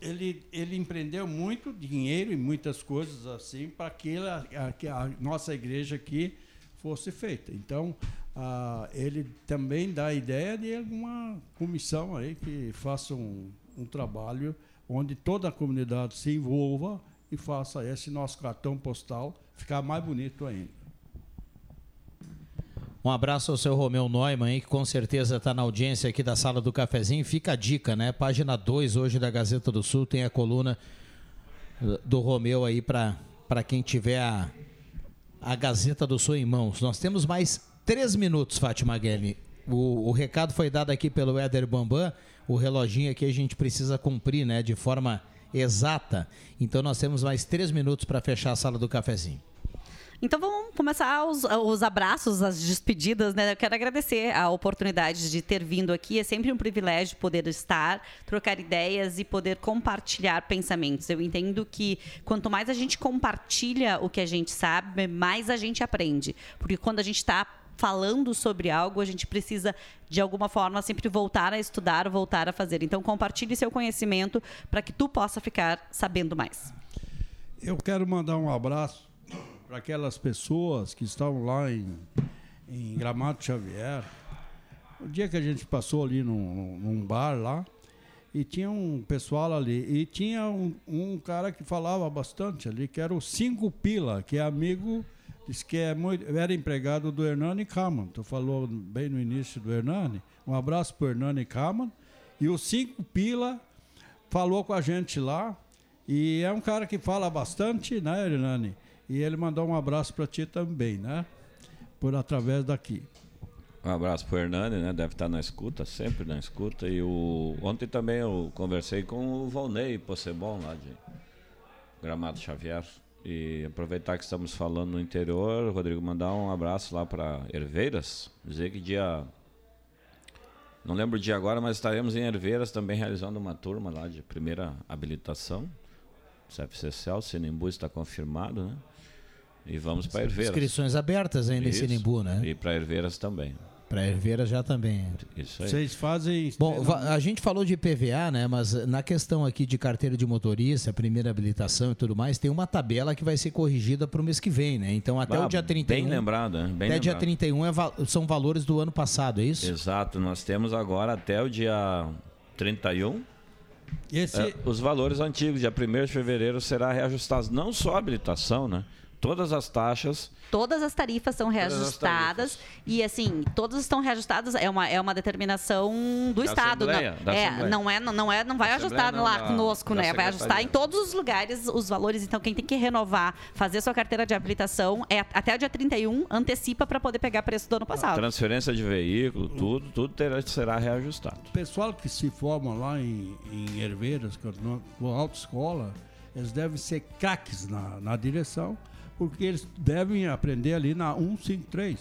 ele, ele empreendeu muito dinheiro e muitas coisas assim para que a, a- a nossa igreja aqui fosse feita. Então, ah, ele também dá a ideia de alguma comissão aí que faça um, um trabalho onde toda a comunidade se envolva e faça esse nosso cartão postal ficar mais bonito ainda. Um abraço ao seu Romeu Neumann que com certeza está na audiência aqui da sala do cafezinho. Fica a dica, né? Página 2 hoje da Gazeta do Sul tem a coluna do Romeu aí para quem tiver a, a Gazeta do Sul em mãos. Nós temos mais três minutos, Fátima Guelli. O, o recado foi dado aqui pelo Éder Bambam. O reloginho aqui a gente precisa cumprir, né? De forma exata. Então nós temos mais três minutos para fechar a sala do cafezinho. Então vamos começar os, os abraços, as despedidas, né? Eu quero agradecer a oportunidade de ter vindo aqui. É sempre um privilégio poder estar, trocar ideias e poder compartilhar pensamentos. Eu entendo que quanto mais a gente compartilha o que a gente sabe, mais a gente aprende. Porque quando a gente está falando sobre algo, a gente precisa, de alguma forma, sempre voltar a estudar, voltar a fazer. Então, compartilhe seu conhecimento para que tu possa ficar sabendo mais. Eu quero mandar um abraço para aquelas pessoas que estão lá em, em Gramado Xavier. O dia que a gente passou ali num, num bar lá, e tinha um pessoal ali, e tinha um, um cara que falava bastante ali, que era o Cinco Pila, que é amigo, que é muito, era empregado do Hernani Kaman. Tu falou bem no início do Hernani. Um abraço para o Hernani Kaman. E o Cinco Pila falou com a gente lá, e é um cara que fala bastante, né, Hernani? E ele mandou um abraço para ti também, né? Por através daqui. Um abraço pro Hernani, né? Deve estar na escuta, sempre na escuta. E o... ontem também eu conversei com o Volney Possebon, lá de Gramado Xavier. E aproveitar que estamos falando no interior, Rodrigo, mandar um abraço lá para Herveiras. Dizer que dia. Não lembro o dia agora, mas estaremos em Herveiras também realizando uma turma lá de primeira habilitação. CFCCL, o Sinimbu está confirmado, né? E vamos para Herveiras. Inscrições abertas ainda em Isso. Sinimbu, né? E para Herveiras também. Para Herveira já também. Isso aí. Vocês fazem. Bom, va- a gente falou de PVA, né? Mas na questão aqui de carteira de motorista, primeira habilitação e tudo mais, tem uma tabela que vai ser corrigida para o mês que vem, né? Então até Ah, o dia 31. Bem lembrado, né? Bem até dia lembrado. 31 é são valores do ano passado, é isso? Exato, nós temos agora até o dia 31. Esse- é, os valores antigos, dia 1 de fevereiro, será reajustados não só a habilitação, né? Todas as taxas. Todas as tarifas são as reajustadas e assim, todas estão reajustadas, é uma, é uma determinação do Da Estado, Assembleia, não, da é, Assembleia. não é, não é, não vai Da ajustar lá não, da- conosco, da né? Vai ajustar em todos os lugares os valores, então quem tem que renovar, fazer sua carteira de habilitação é até o dia 31, antecipa para poder pegar preço do ano passado. Transferência de veículo, tudo, tudo terá, será reajustado. O pessoal que se forma lá em, em Herveiras, com a- a autoescola, eles devem ser craques na, na direção, porque eles devem aprender ali na 153.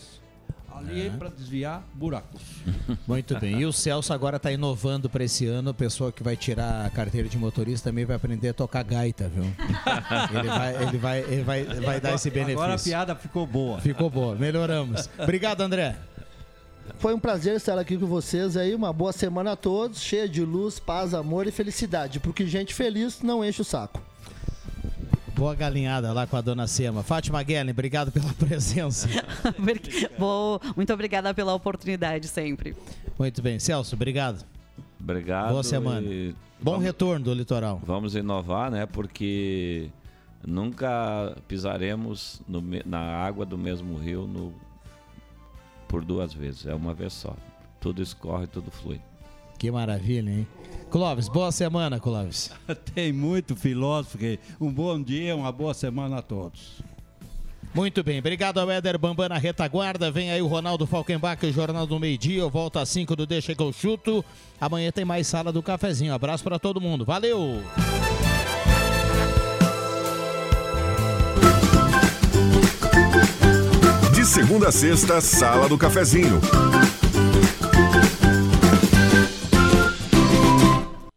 Ali É. para desviar buracos. *laughs* Muito bem. E o Celso agora está inovando para esse ano. A pessoa que vai tirar a carteira de motorista também vai aprender a tocar gaita, viu? *laughs* ele vai, ele vai, ele vai, vai dar esse benefício. Agora a piada ficou boa. Ficou boa. Melhoramos. Obrigado, André. Foi um prazer estar aqui com vocês aí. Uma boa semana a todos, cheia de luz, paz, amor e felicidade. Porque gente feliz não enche o saco. Boa galinhada lá com a dona Sema. Fátima Guellen, obrigado pela *laughs* presença. Bom, muito obrigada pela oportunidade sempre. Muito bem. Celso, obrigado. Obrigado. Boa semana. e Bom vamos- retorno do litoral. Vamos inovar, né? Porque nunca pisaremos no na água do mesmo rio no- por duas vezes. É uma vez só. Tudo escorre, tudo flui. Que maravilha, hein? Clóvis, boa semana, Clóvis. *laughs* Tem muito filósofo. Um bom dia, uma boa semana a todos. Muito bem, obrigado ao Éder Bambam na retaguarda. Vem aí o Ronaldo Falkenbach, o Jornal do Meio Dia. Eu volto às 5 do Deixa que eu chuto. Amanhã tem mais sala do cafezinho. Abraço pra todo mundo. Valeu! De segunda a sexta, Sala do Cafezinho.